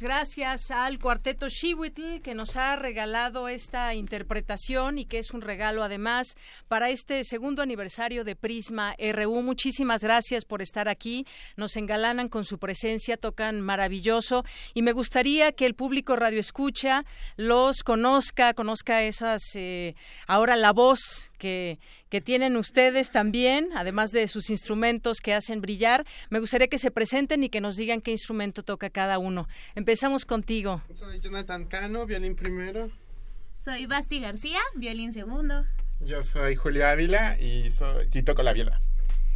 Gracias al cuarteto Shiwitl que nos ha regalado esta interpretación y que es un regalo además para este segundo aniversario de Prisma RU. Muchísimas gracias por estar aquí. Nos engalanan con su presencia, tocan maravilloso y me gustaría que el público radio escucha los conozca, conozca esas eh, ahora la voz que, que tienen ustedes también, además de sus instrumentos que hacen brillar. Me gustaría que se presenten y que nos digan qué instrumento toca cada uno. Empezamos contigo. Soy Jonathan Cano, violín primero. Soy Basti García, violín segundo. Yo soy Julio Ávila y, soy, y toco la viola.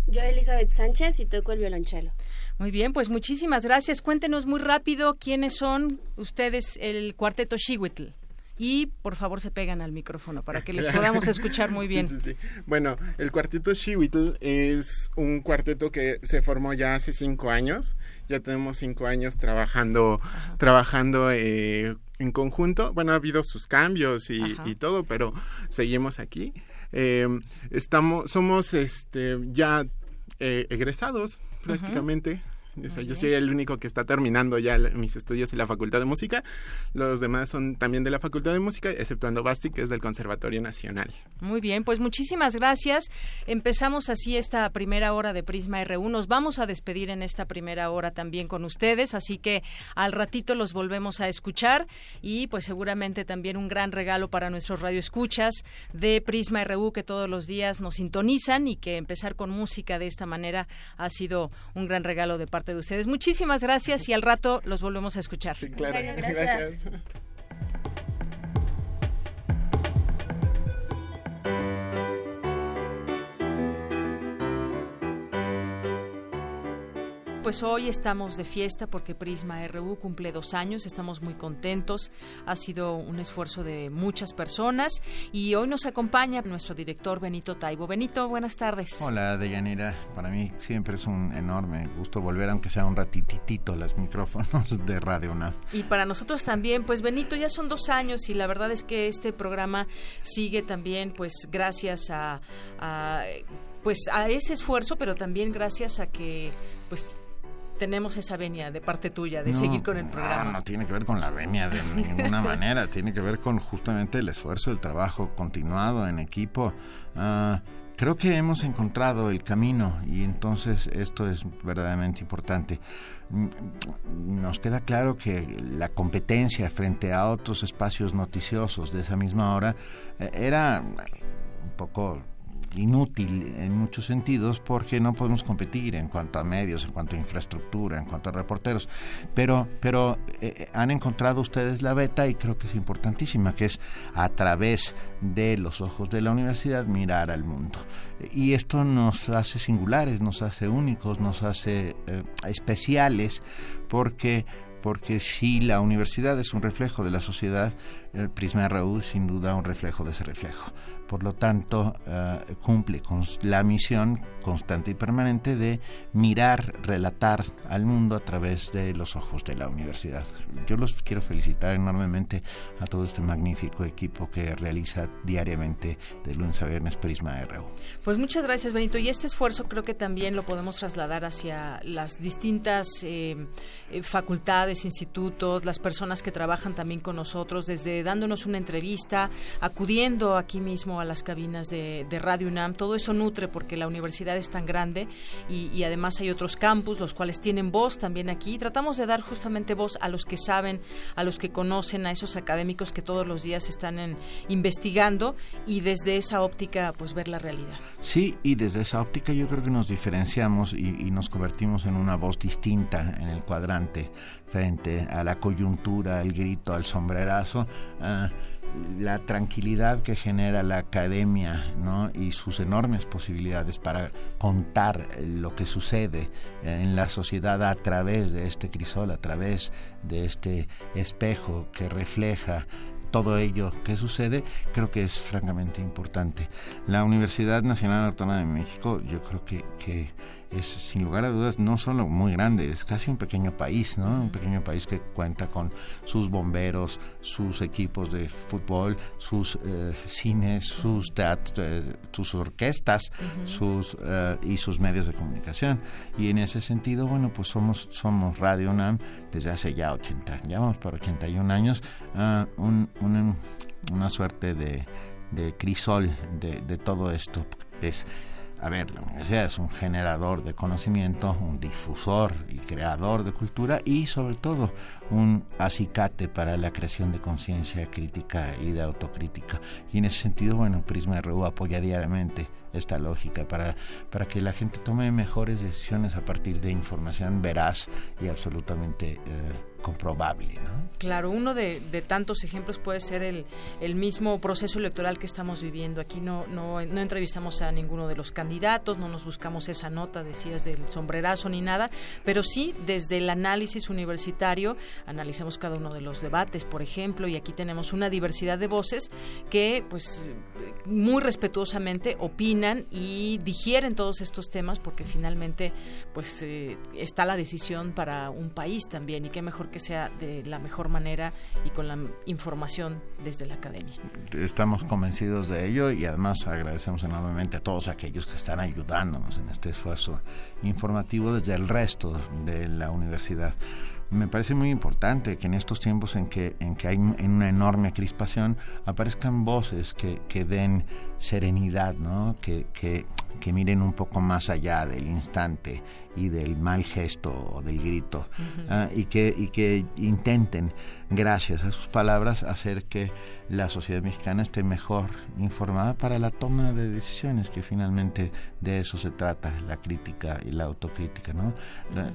Yo Elizabeth Sánchez y toco el violonchelo. Muy bien, pues muchísimas gracias. Cuéntenos muy rápido quiénes son ustedes el cuarteto Shiwitl y por favor se pegan al micrófono para que les podamos escuchar muy bien. Sí, sí, sí. Bueno, el cuarteto Shiwitl es un cuarteto que se formó ya hace cinco años. Ya tenemos cinco años trabajando, trabajando eh, en conjunto. Bueno, ha habido sus cambios y, todo, pero seguimos aquí. Eh, estamos, somos este ya eh, egresados prácticamente yo soy el único que está terminando ya mis estudios en la Facultad de Música. Los demás son también de la Facultad de Música, exceptuando Basti, que es del Conservatorio Nacional. Muy bien, pues muchísimas gracias. Empezamos así esta primera hora de Prisma R1. Nos vamos a despedir en esta primera hora también con ustedes, así que al ratito los volvemos a escuchar y pues seguramente también un gran regalo para nuestros radioescuchas de Prisma RU que todos los días nos sintonizan y que empezar con música de esta manera ha sido un gran regalo de parte de ustedes. Muchísimas gracias y al rato los volvemos a escuchar. claro. gracias. Pues hoy estamos de fiesta porque Prisma RU cumple dos años, estamos muy contentos, ha sido un esfuerzo de muchas personas y hoy nos acompaña nuestro director Benito Taibo. Benito, buenas tardes. Hola, Deyanira, para mí siempre es un enorme gusto volver, aunque sea un ratititito, a los micrófonos de Radio UNAM. Y para nosotros también, pues Benito, ya son dos años y la verdad es que este programa sigue también, pues gracias a, a pues a ese esfuerzo, pero también gracias a que pues tenemos esa venia de parte tuya de seguir con el programa. No, no tiene que ver con la venia de ninguna manera, tiene que ver con justamente el esfuerzo, el trabajo continuado en equipo. Ah, creo que hemos encontrado el camino y entonces esto es verdaderamente importante. Mm, nos queda claro que la competencia frente a otros espacios noticiosos de esa misma hora eh, era un poco inútil en muchos sentidos porque no podemos competir en cuanto a medios, en cuanto a infraestructura, en cuanto a reporteros. Pero, pero eh, han encontrado ustedes la beta y creo que es importantísima, que es a través de los ojos de la universidad mirar al mundo. Y esto nos hace singulares, nos hace únicos, nos hace eh, especiales porque porque si la universidad es un reflejo de la sociedad, el Prisma RU sin duda un reflejo de ese reflejo por lo tanto eh, cumple con la misión constante y permanente de mirar, relatar al mundo a través de los ojos de la universidad. Yo los quiero felicitar enormemente a todo este magnífico equipo que realiza diariamente de lunes a viernes Prisma RU. Pues muchas gracias Benito y este esfuerzo creo que también lo podemos trasladar hacia las distintas eh, eh, facultades, institutos, las personas que trabajan también con nosotros, desde dándonos una entrevista, acudiendo aquí mismo a las cabinas de, Radio UNAM. Todo eso nutre porque la universidad es tan grande y, además hay otros campus, los cuales tienen voz también aquí. Tratamos de dar justamente voz a los que saben, a los que conocen, a esos académicos que todos los días están investigando y desde esa óptica pues ver la realidad. Sí, y desde esa óptica yo creo que nos diferenciamos y, nos convertimos en una voz distinta en el cuadrante frente a la coyuntura, al grito, al sombrerazo. Ah, la tranquilidad que genera la academia ¿no? y sus enormes posibilidades para contar lo que sucede en la sociedad a través de este crisol, a través de este espejo que refleja todo ello que sucede, creo que es francamente importante. La Universidad Nacional Autónoma de México, yo creo que, que es sin lugar a dudas no solo muy grande, es casi un pequeño país, ¿no? Un pequeño país que cuenta con sus bomberos, sus equipos de fútbol, sus eh, cines, sus teatros, eh, sus orquestas, sus eh, y sus medios de comunicación. Y en ese sentido, bueno, pues somos somos Radio UNAM desde hace ya 80, ya vamos por 81 años, ah, una suerte de, de crisol de, de todo esto es a ver, la universidad es un generador de conocimiento, un difusor y creador de cultura y sobre todo un acicate para la creación de conciencia crítica y de autocrítica. Y en ese sentido, bueno, Prisma RU apoya diariamente esta lógica para, para que la gente tome mejores decisiones a partir de información veraz y absolutamente eh, comprobable. ¿no? Claro, uno de, tantos ejemplos puede ser el, mismo proceso electoral que estamos viviendo. Aquí no, entrevistamos a ninguno de los candidatos, no nos buscamos esa nota, decías, del sombrerazo ni nada, pero sí desde el análisis universitario analizamos cada uno de los debates, por ejemplo, y aquí tenemos una diversidad de voces que, pues, muy respetuosamente opinan y digieren todos estos temas porque finalmente, pues, eh, está la decisión para un país también y qué mejor que que sea de la mejor manera y con la información desde la academia. Estamos convencidos de ello y además agradecemos enormemente a todos aquellos que están ayudándonos en este esfuerzo informativo desde el resto de la universidad me parece muy importante que en estos tiempos en que, en que hay una enorme crispación aparezcan voces que, que den serenidad, ¿no? que, que, que miren un poco más allá del instante y del mal gesto o del grito ah, y, que, y que intenten, gracias a sus palabras, hacer que la sociedad mexicana esté mejor informada para la toma de decisiones, que finalmente de eso se trata, la crítica y la autocrítica, ¿no?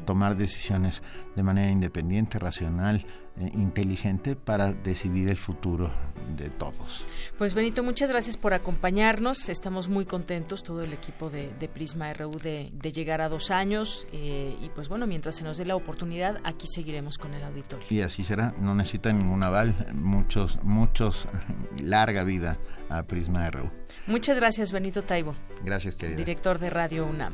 Tomar decisiones de manera independiente, racional, inteligente para decidir el futuro de todos. Pues Benito, muchas gracias por acompañarnos. Estamos muy contentos, todo el equipo de, Prisma RU, de, llegar a dos años. Eh, y pues bueno, mientras se nos dé la oportunidad, aquí seguiremos con el auditorio. Y así será, no necesita ningún aval, muchos, muchos, larga vida a Prisma RU. Muchas gracias, Benito Taibo. Gracias, querida. Director de Radio UNAM.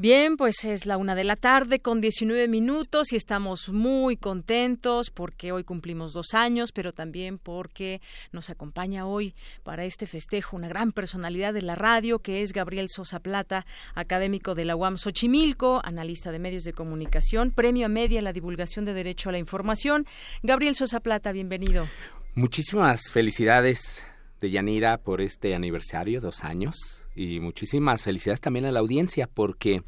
Bien, pues es la una de la tarde con 19 minutos y estamos muy contentos porque hoy cumplimos dos años, pero también porque nos acompaña hoy para este festejo una gran personalidad de la radio que es Gabriel Sosa Plata, académico de la UAM Xochimilco, analista de medios de comunicación, premio a media la divulgación de derecho a la información. Gabriel Sosa Plata, bienvenido. Muchísimas felicidades de Yanira por este aniversario, dos años y muchísimas felicidades también a la audiencia porque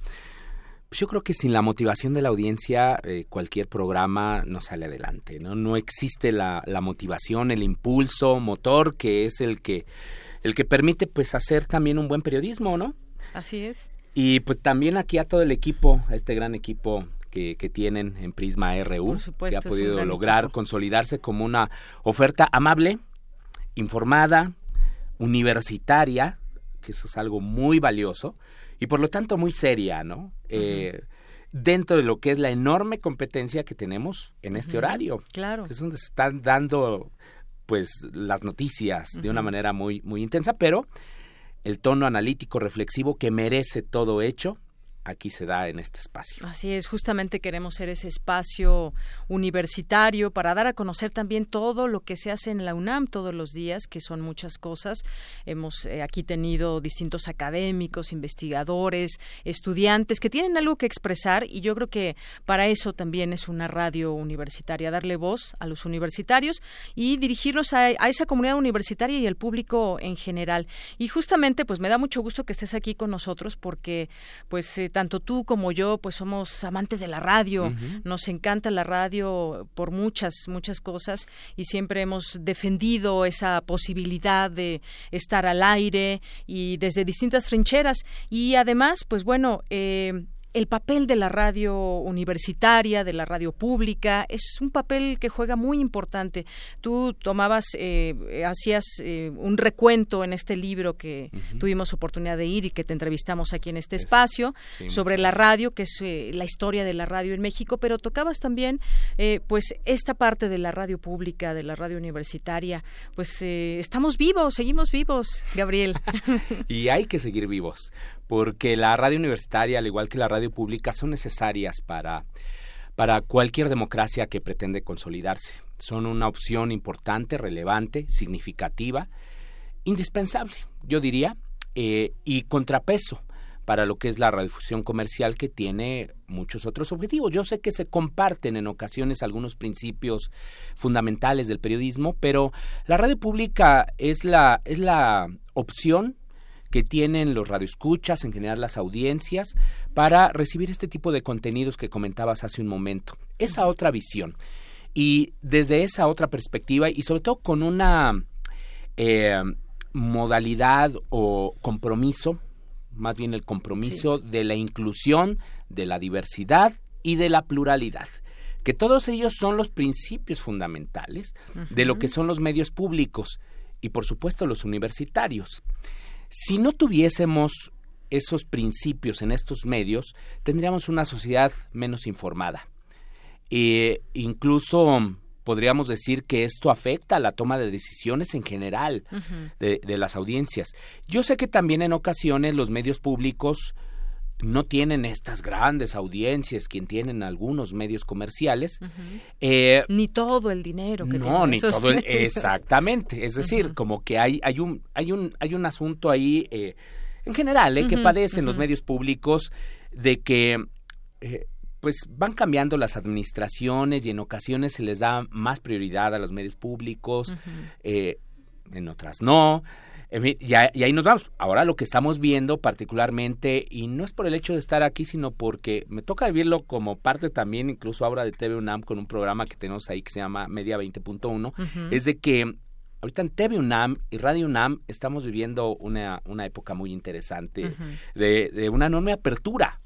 pues, yo creo que sin la motivación de la audiencia eh, cualquier programa no sale adelante, ¿no? No existe la, la, motivación, el impulso, motor que es el que el que permite pues hacer también un buen periodismo, ¿no? Así es. Y pues también aquí a todo el equipo, a este gran equipo que, que tienen en Prisma RU, que ha podido lograr consolidarse como una oferta amable, informada, universitaria, que eso es algo muy valioso y por lo tanto muy seria, ¿no? Eh, dentro de lo que es la enorme competencia que tenemos en este horario. Claro. es donde se están dando pues las noticias de una manera muy muy intensa, pero el tono analítico reflexivo que merece todo hecho aquí se da en este espacio. Así es, justamente queremos ser ese espacio universitario para dar a conocer también todo lo que se hace en la UNAM todos los días, que son muchas cosas. Hemos eh, aquí tenido distintos académicos, investigadores, estudiantes que tienen algo que expresar y yo creo que para eso también es una radio universitaria, darle voz a los universitarios y dirigirnos a, esa comunidad universitaria y al público en general. Y justamente pues me da mucho gusto que estés aquí con nosotros porque pues eh, tanto tú como yo pues somos amantes de la radio, nos encanta la radio por muchas, muchas cosas y siempre hemos defendido esa posibilidad de estar al aire y desde distintas trincheras. Y además pues bueno, eh, el papel de la radio universitaria, de la radio pública, es un papel que juega muy importante. Tú tomabas, eh, hacías eh, un recuento en este libro que tuvimos oportunidad de ir y que te entrevistamos aquí en este espacio sobre la radio, que es eh, la historia de la radio en México, pero tocabas también, pues, esta parte de la radio pública, de la radio universitaria. Pues estamos vivos, seguimos vivos, Gabriel. y hay que seguir vivos porque la radio universitaria, al igual que la radio pública, son necesarias para, para cualquier democracia que pretende consolidarse. Son una opción importante, relevante, significativa, indispensable, yo diría, eh, y contrapeso para lo que es la radiodifusión comercial que tiene muchos otros objetivos. Yo sé que se comparten en ocasiones algunos principios fundamentales del periodismo, pero la radio pública es la, es la opción que tienen los radioescuchas, en general las audiencias, para recibir este tipo de contenidos que comentabas hace un momento. Esa otra visión. Y desde esa otra perspectiva, y sobre todo con una eh, modalidad o compromiso, más bien el compromiso de la inclusión, de la diversidad y de la pluralidad que todos ellos son los principios fundamentales de lo que son los medios públicos y por supuesto los universitarios. Si no tuviésemos esos principios en estos medios, tendríamos una sociedad menos informada. E incluso podríamos decir que esto afecta a la toma de decisiones en general de, las audiencias. Yo sé que también en ocasiones los medios públicos no tienen estas grandes audiencias que tienen algunos medios comerciales. Eh, ni todo el dinero que no, ni todo el, exactamente. Es decir, como que hay, hay un, hay un, hay un asunto ahí eh, en general eh, que padecen los medios públicos de que pues van cambiando las administraciones y en ocasiones se les da más prioridad a los medios públicos, en otras no y, ahí nos vamos. Ahora lo que estamos viendo particularmente, y no es por el hecho de estar aquí, sino porque me toca vivirlo como parte también, incluso ahora de TV UNAM, con un programa que tenemos ahí que se llama Media 20.1, es de que ahorita en TV UNAM y Radio UNAM estamos viviendo una, una época muy interesante de, de una enorme apertura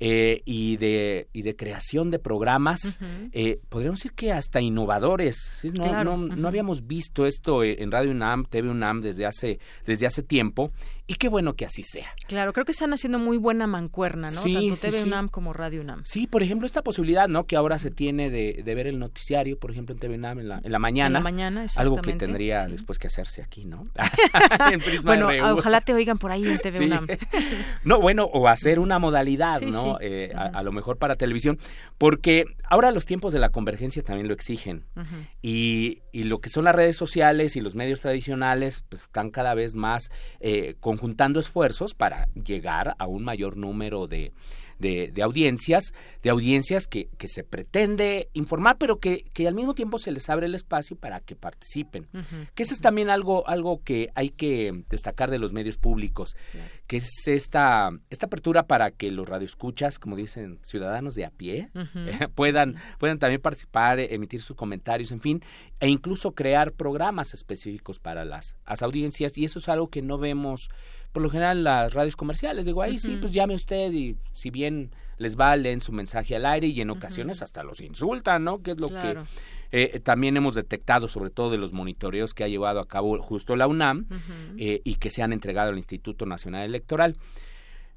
eh, y, de, y de creación de programas, eh, podríamos decir que hasta innovadores. No, no, habíamos visto esto en Radio UNAM, TV UNAM desde hace, desde hace tiempo y qué bueno que así sea. Claro, creo que están haciendo muy buena mancuerna, ¿no? Tanto TV UNAM como Radio UNAM. Sí, por ejemplo, esta posibilidad, ¿no? Que ahora se tiene de, de ver el noticiario, por ejemplo, en TV UNAM en la, en la mañana. En la mañana, Algo que tendría después que hacerse aquí, ¿no? bueno, ojalá te oigan por ahí en TV UNAM. no, bueno, o hacer una modalidad, ¿no? Eh, a, lo mejor para televisión, porque ahora los tiempos de la convergencia también lo exigen. y, y lo que son las redes sociales y los medios tradicionales, pues están cada vez más eh, conjuntando esfuerzos para llegar a un mayor número de, de, audiencias, de audiencias que, que, se pretende informar, pero que, que, al mismo tiempo se les abre el espacio para que participen. que eso es también algo, algo que hay que destacar de los medios públicos, que es esta, esta apertura para que los radioescuchas, como dicen, ciudadanos de a pie, puedan, puedan también participar, emitir sus comentarios, en fin, e incluso crear programas específicos para las, las audiencias, y eso es algo que no vemos por lo general las radios comerciales. Digo, ahí sí, pues llame usted y si bien les va, leen su mensaje al aire y en ocasiones hasta los insultan, ¿no? Que es lo que eh, también hemos detectado, sobre todo de los monitoreos que ha llevado a cabo justo la UNAM eh, y que se han entregado al Instituto Nacional Electoral.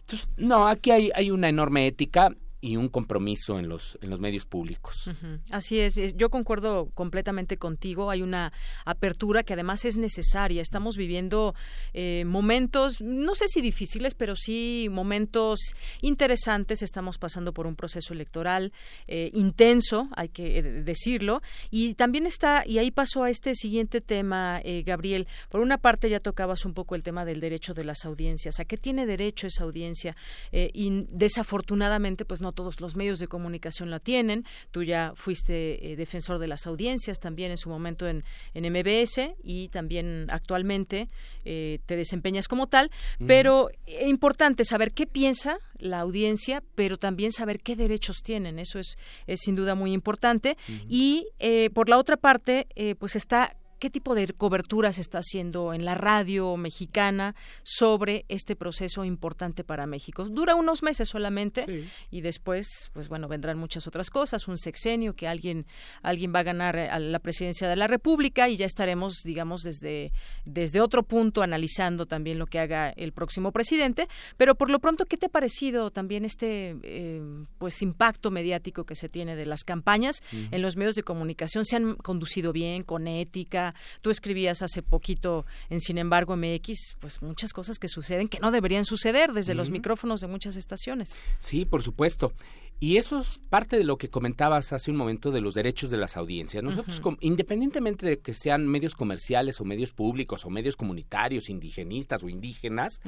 Entonces, no, aquí hay, hay una enorme ética y un compromiso en los en los medios públicos. Así es, yo concuerdo completamente contigo. Hay una apertura que además es necesaria. Estamos viviendo eh, momentos, no sé si difíciles, pero sí momentos interesantes. Estamos pasando por un proceso electoral eh, intenso, hay que eh, decirlo, y también está y ahí pasó a este siguiente tema, Gabriel. Por una parte ya tocabas un poco el tema del derecho de las audiencias. ¿A qué tiene derecho esa audiencia? y desafortunadamente, pues no no todos los medios de comunicación la tienen. Tú ya fuiste eh, defensor de las audiencias también en su momento en, en MBS y también actualmente eh, te desempeñas como tal. Pero es importante saber qué piensa la audiencia, pero también saber qué derechos tienen. Eso es, es sin duda muy importante. Y eh, por la otra parte, pues está qué tipo de cobertura se está haciendo en la radio mexicana sobre este proceso importante para México. Dura unos meses solamente y después, pues bueno, vendrán muchas otras cosas, un sexenio que alguien alguien va a ganar a la presidencia de la República y ya estaremos, digamos, desde desde otro punto analizando también lo que haga el próximo presidente. Pero por lo pronto, ¿qué te ha parecido también este eh, pues impacto mediático que se tiene de las campañas en los medios de comunicación? ¿Se han conducido bien, con ética? Tú escribías hace poquito en Sin embargo MX, pues muchas cosas que suceden que no deberían suceder desde los micrófonos de muchas estaciones. Sí, por supuesto. Y eso es parte de lo que comentabas hace un momento de los derechos de las audiencias. Nosotros, independientemente de que sean medios comerciales o medios públicos o medios comunitarios, indigenistas o indígenas,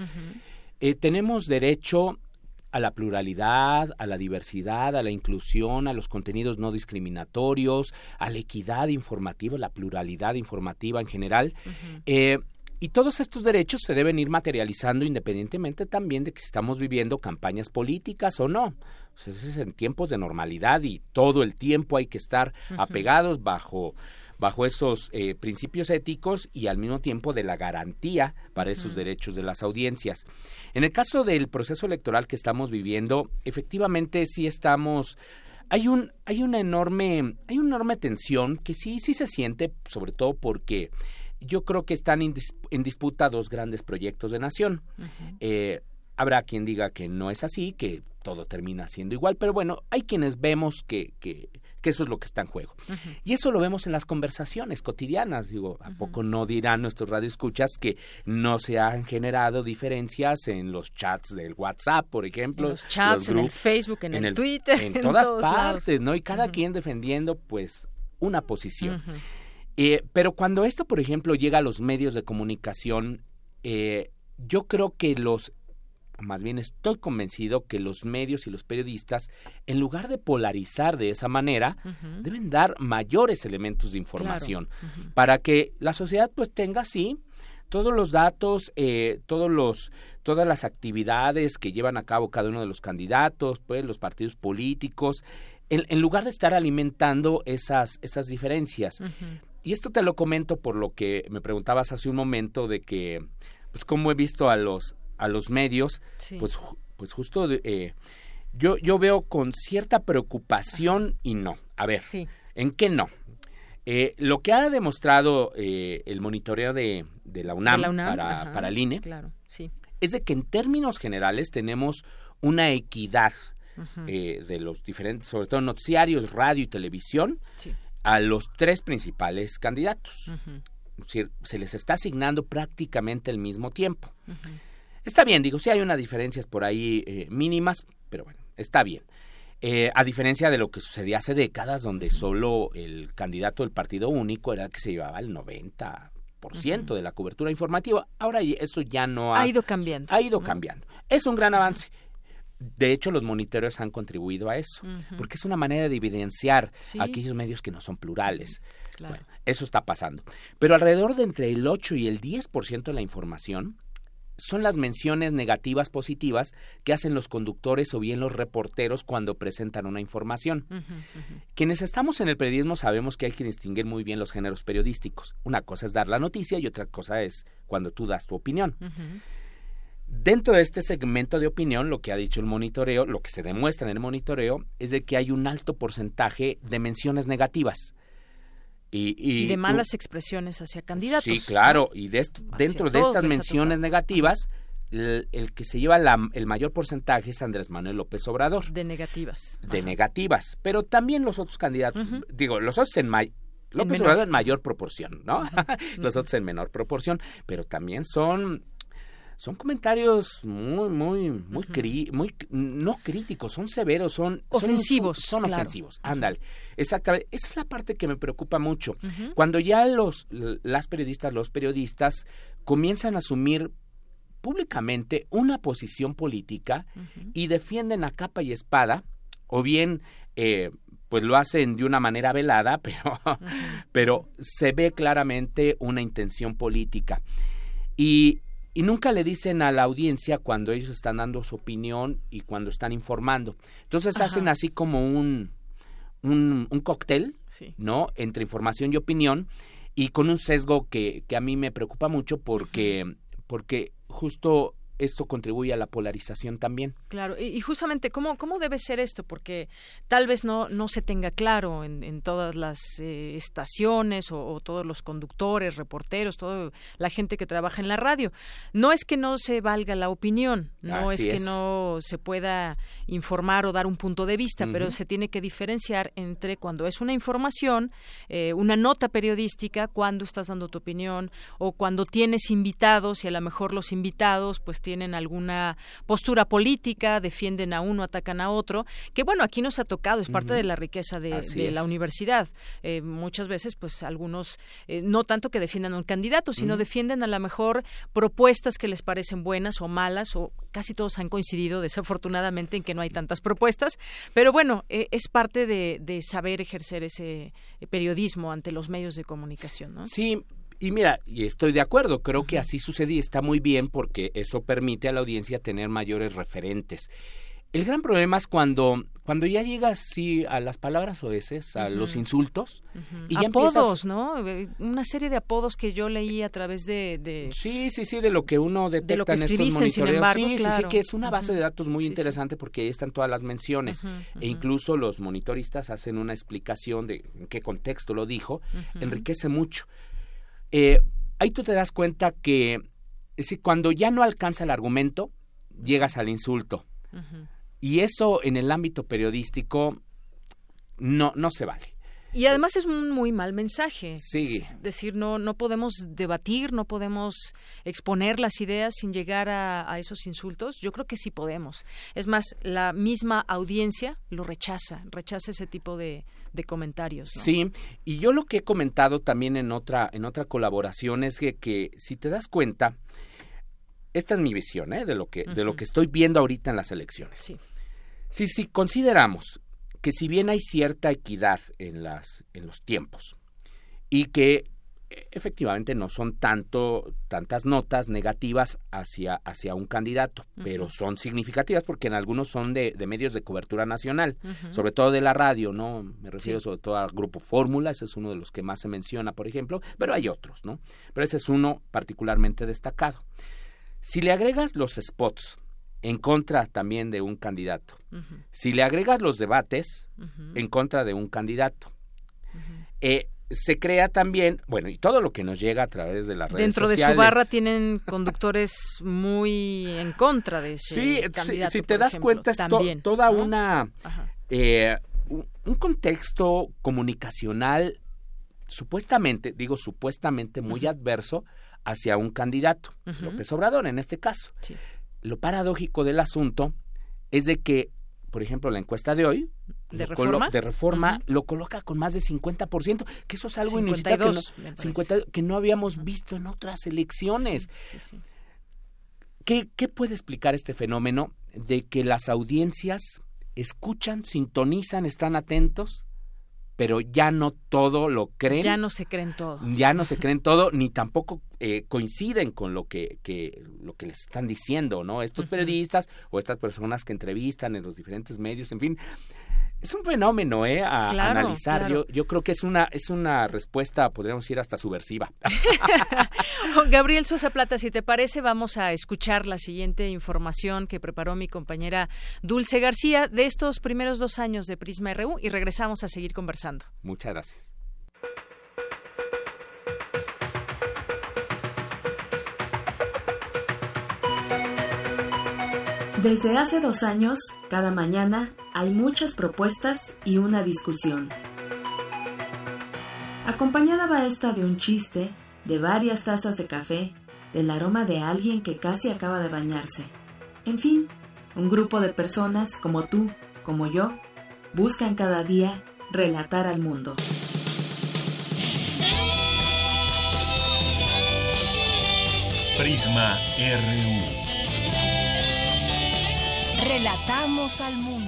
eh, tenemos derecho a la pluralidad, a la diversidad, a la inclusión, a los contenidos no discriminatorios, a la equidad informativa, la pluralidad informativa en general. Eh, y todos estos derechos se deben ir materializando independientemente también de que estamos viviendo campañas políticas o no. es en tiempos de normalidad y todo el tiempo hay que estar apegados bajo bajo esos eh, principios éticos y al mismo tiempo de la garantía para esos derechos de las audiencias. En el caso del proceso electoral que estamos viviendo, efectivamente sí estamos hay un hay una enorme hay una enorme tensión que sí sí se siente sobre todo porque yo creo que están en, disputa dos grandes proyectos de nación. Eh, habrá quien diga que no es así, que todo termina siendo igual, pero bueno, hay quienes vemos que, que, que eso es lo que está en juego. Y eso lo vemos en las conversaciones cotidianas. Digo, ¿a poco no dirán nuestros radioescuchas que no se han generado diferencias en los chats del WhatsApp, por ejemplo? En los chats, en el Facebook, en, el, Twitter. En, todas partes, ¿no? Y cada quien defendiendo, pues, una posición. Eh, pero cuando esto, por ejemplo, llega a los medios de comunicación, eh, yo creo que los más bien estoy convencido que los medios y los periodistas, en lugar de polarizar de esa manera, deben dar mayores elementos de información para que la sociedad pues tenga así todos los datos, eh, todos los, todas las actividades que llevan a cabo cada uno de los candidatos, pues los partidos políticos, en, lugar de estar alimentando esas, esas diferencias. Y esto te lo comento por lo que me preguntabas hace un momento de que, pues, cómo he visto a los, a los medios, pues, pues justo eh, yo, yo veo con cierta preocupación y no. A ver, ¿en qué no? Eh, lo que ha demostrado eh, el monitoreo de, de, la, UNAM para, para, el INE claro, sí. es de que en términos generales tenemos una equidad de los diferentes, sobre todo noticiarios, radio y televisión, a los tres principales candidatos. se les está asignando prácticamente el mismo tiempo. Está bien, digo, sí hay unas diferencias por ahí eh, mínimas, pero bueno, está bien. Eh, a diferencia de lo que sucedía hace décadas, donde solo el candidato del partido único era el que se llevaba el 90% de la cobertura informativa. Ahora eso ya no ha, ha ido cambiando. Ha ido cambiando. Es un gran avance. De hecho, los monitores han contribuido a eso, porque es una manera de evidenciar aquellos medios que no son plurales. Bueno, eso está pasando. Pero alrededor de entre el 8 y el 10% de la información son las menciones negativas positivas que hacen los conductores o bien los reporteros cuando presentan una información. Quienes estamos en el periodismo sabemos que hay que distinguir muy bien los géneros periodísticos. Una cosa es dar la noticia y otra cosa es cuando tú das tu opinión. Dentro de este segmento de opinión, lo que ha dicho el monitoreo, lo que se demuestra en el monitoreo, es de que hay un alto porcentaje de menciones negativas. Y, de malas expresiones hacia candidatos. Sí, claro, y dentro de estas menciones negativas, el, que se lleva el mayor porcentaje es Andrés Manuel López Obrador. De negativas. De negativas, pero también los otros candidatos, digo, los otros en López Obrador en mayor proporción, ¿no? los otros en menor proporción, pero también son son comentarios muy, muy, muy, muy no críticos, son severos, son ofensivos. Son, ofensivos, ándale. Exactamente. Esa es la parte que me preocupa mucho. Cuando ya los, las periodistas, los periodistas comienzan a asumir públicamente una posición política y defienden a capa y espada, o bien eh, pues lo hacen de una manera velada, pero, pero se ve claramente una intención política. Y y nunca le dicen a la audiencia cuando ellos están dando su opinión y cuando están informando. Entonces hacen así como un, un, cóctel, ¿no? Entre información y opinión. y con un sesgo que, que a mí me preocupa mucho porque, porque justo esto contribuye a la polarización también. Claro, y, justamente, ¿cómo, ¿cómo debe ser esto? Porque tal vez no, no se tenga claro en, en todas las eh, estaciones o, todos los conductores, reporteros, toda la gente que trabaja en la radio. No es que no se valga la opinión, no es que no se pueda informar o dar un punto de vista, pero se tiene que diferenciar entre cuando es una información, eh, una nota periodística, cuando estás dando tu opinión o cuando tienes invitados y a lo mejor los invitados pues tienen alguna postura política, defienden a uno, atacan a otro, que bueno, aquí nos ha tocado, es parte de la riqueza de, la universidad. Eh, muchas veces, pues algunos, eh, no tanto que defiendan a un candidato, sino defienden a lo mejor propuestas que les parecen buenas o malas, o casi todos han coincidido desafortunadamente en que no hay tantas propuestas, pero bueno, eh, es parte de, de saber ejercer ese periodismo ante los medios de comunicación, ¿no? Sí, y mira, y estoy de acuerdo, creo que así sucede y está muy bien porque eso permite a la audiencia tener mayores referentes. El gran problema es cuando, cuando ya llegas sí, a las palabras oeces, a los insultos. y ya apodos, ¿no? Una serie de apodos que yo leí a través de... Sí, sí, sí, de lo que uno detecta de lo que en estos monitoreos. sí, sí, sí, que es una base de datos muy interesante porque ahí están todas las menciones. E incluso los monitoristas hacen una explicación de en qué contexto lo dijo. Enriquece mucho. Eh, ahí tú te das cuenta que si cuando ya no alcanza el argumento, llegas al insulto. Y eso en el ámbito periodístico no, no se vale. Y además es un muy mal mensaje. Sí. Es decir, no, no podemos debatir, no podemos exponer las ideas sin llegar a, esos insultos. Yo creo que sí podemos. Es más, la misma audiencia lo rechaza, rechaza ese tipo de, de comentarios. Sí, y yo lo que he comentado también en otra, en otra colaboración es que, que si te das cuenta, esta es mi visión ¿eh? de, lo que, de lo que estoy viendo ahorita en las elecciones. Sí. Si, si consideramos que si bien hay cierta equidad en, las, en los tiempos y que efectivamente no son tanto tantas notas negativas hacia hacia un candidato, pero son significativas porque en algunos son de, medios de cobertura nacional, sobre todo de la radio, no me refiero sobre todo al grupo Fórmula, ese es uno de los que más se menciona, por ejemplo, pero hay otros, ¿no? Pero ese es uno particularmente destacado. Si le agregas los spots en contra también de un candidato, si le agregas los debates en contra de un candidato, eh, se crea también, bueno, y todo lo que nos llega a través de las redes Dentro sociales. Dentro de su barra tienen conductores muy en contra de ese sí, candidato. Si, te das cuenta, es toda una. Eh, un contexto comunicacional supuestamente, digo supuestamente, muy adverso hacia un candidato, López Obrador en este caso. Lo paradójico del asunto es de que por ejemplo, la encuesta de hoy, de reforma, de reforma lo coloca con más de 50%, que eso es algo inusitado que no, habíamos visto en otras elecciones. ¿Qué, ¿Qué puede explicar este fenómeno de que las audiencias escuchan, sintonizan, están atentos pero ya no todo lo creen. Ya no se creen todo. Ya no se creen todo, ni tampoco eh, coinciden con lo que, que, lo que les están diciendo, ¿no? Estos periodistas o estas personas que entrevistan en los diferentes medios, en fin, es un fenómeno, ¿eh? A analizar. Yo, yo creo que es una, es una respuesta, podríamos decir, hasta subversiva. Gabriel Sosa Plata, si te parece, vamos a escuchar la siguiente información que preparó mi compañera Dulce García de estos primeros dos años de Prisma RU y regresamos a seguir conversando. Muchas gracias. Desde hace dos años, cada mañana hay muchas propuestas y una discusión. Acompañada va esta de un chiste, de varias tazas de café, del aroma de alguien que casi acaba de bañarse. En fin, un grupo de personas como tú, como yo, buscan cada día relatar al mundo. Prisma RU. Relatamos al mundo.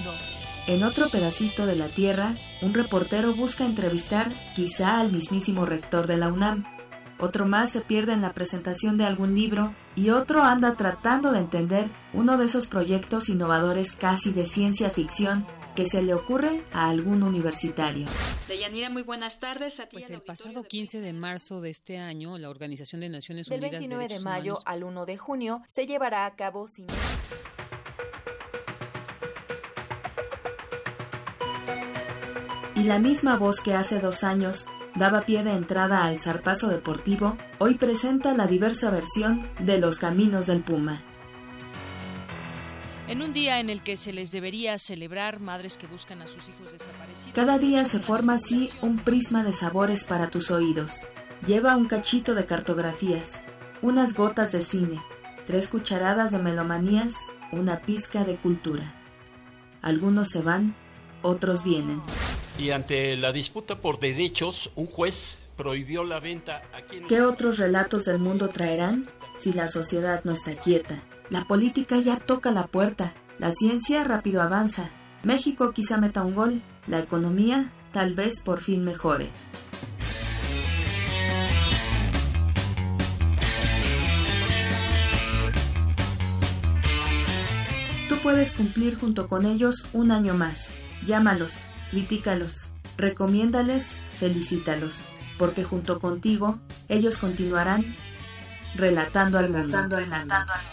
En otro pedacito de la Tierra, un reportero busca entrevistar quizá al mismísimo rector de la UNAM. Otro más se pierde en la presentación de algún libro y otro anda tratando de entender uno de esos proyectos innovadores casi de ciencia ficción que se le ocurre a algún universitario. Deyanira, muy buenas tardes. pues el pasado 15 de marzo de este año, la Organización de Naciones Unidas... Del 29 de mayo al 1 de junio se llevará a cabo sin... Y la misma voz que hace dos años daba pie de entrada al zarpazo deportivo, hoy presenta la diversa versión de Los Caminos del Puma. En un día en el que se les debería celebrar madres que buscan a sus hijos desaparecidos. Cada día se forma así un prisma de sabores para tus oídos. Lleva un cachito de cartografías, unas gotas de cine, tres cucharadas de melomanías, una pizca de cultura. Algunos se van, otros vienen. Y ante la disputa por derechos, un juez prohibió la venta a. ¿Qué otros relatos del mundo traerán si la sociedad no está quieta? La política ya toca la puerta, la ciencia rápido avanza, México quizá meta un gol, la economía tal vez por fin mejore. Tú puedes cumplir junto con ellos un año más. Llámalos, critícalos, recomiéndales, felicítalos, porque junto contigo ellos continuarán relatando al mundo. Relatando al mundo.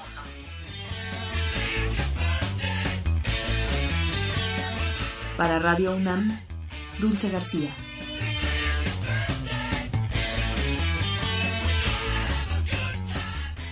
Para Radio UNAM, Dulce García.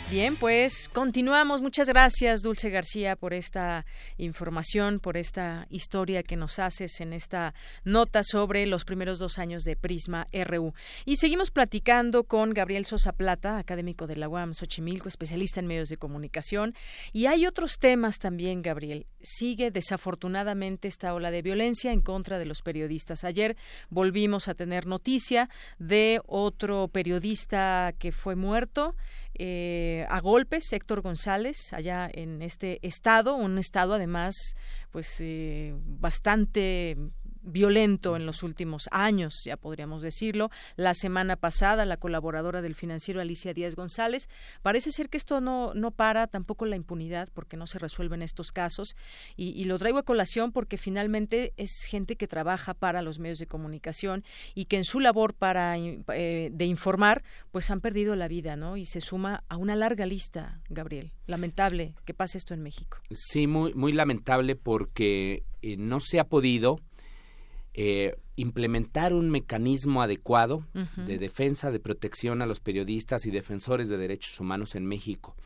Bien, pues continuamos. Muchas gracias, Dulce García, por esta información, por esta historia que nos haces en esta nota sobre los primeros dos años de Prisma RU. Y seguimos platicando con Gabriel Sosa Plata, académico de la UAM Xochimilco, especialista en medios de comunicación. Y hay otros temas también, Gabriel. Sigue desafortunadamente esta ola de violencia en contra de los periodistas. Ayer volvimos a tener noticia de otro periodista que fue muerto eh, a golpes Héctor González allá en este estado, un estado además pues eh, bastante violento en los últimos años, ya podríamos decirlo. La semana pasada, la colaboradora del financiero Alicia Díaz González, parece ser que esto no, no para, tampoco la impunidad, porque no se resuelven estos casos. Y, lo traigo a colación porque finalmente es gente que trabaja para los medios de comunicación y que en su labor para eh, de informar, pues han perdido la vida, ¿no? Y se suma a una larga lista, Gabriel. Lamentable que pase esto en México. Sí, muy, muy lamentable porque eh, no se ha podido eh, implementar un mecanismo adecuado de defensa, de protección a los periodistas y defensores de derechos humanos en México.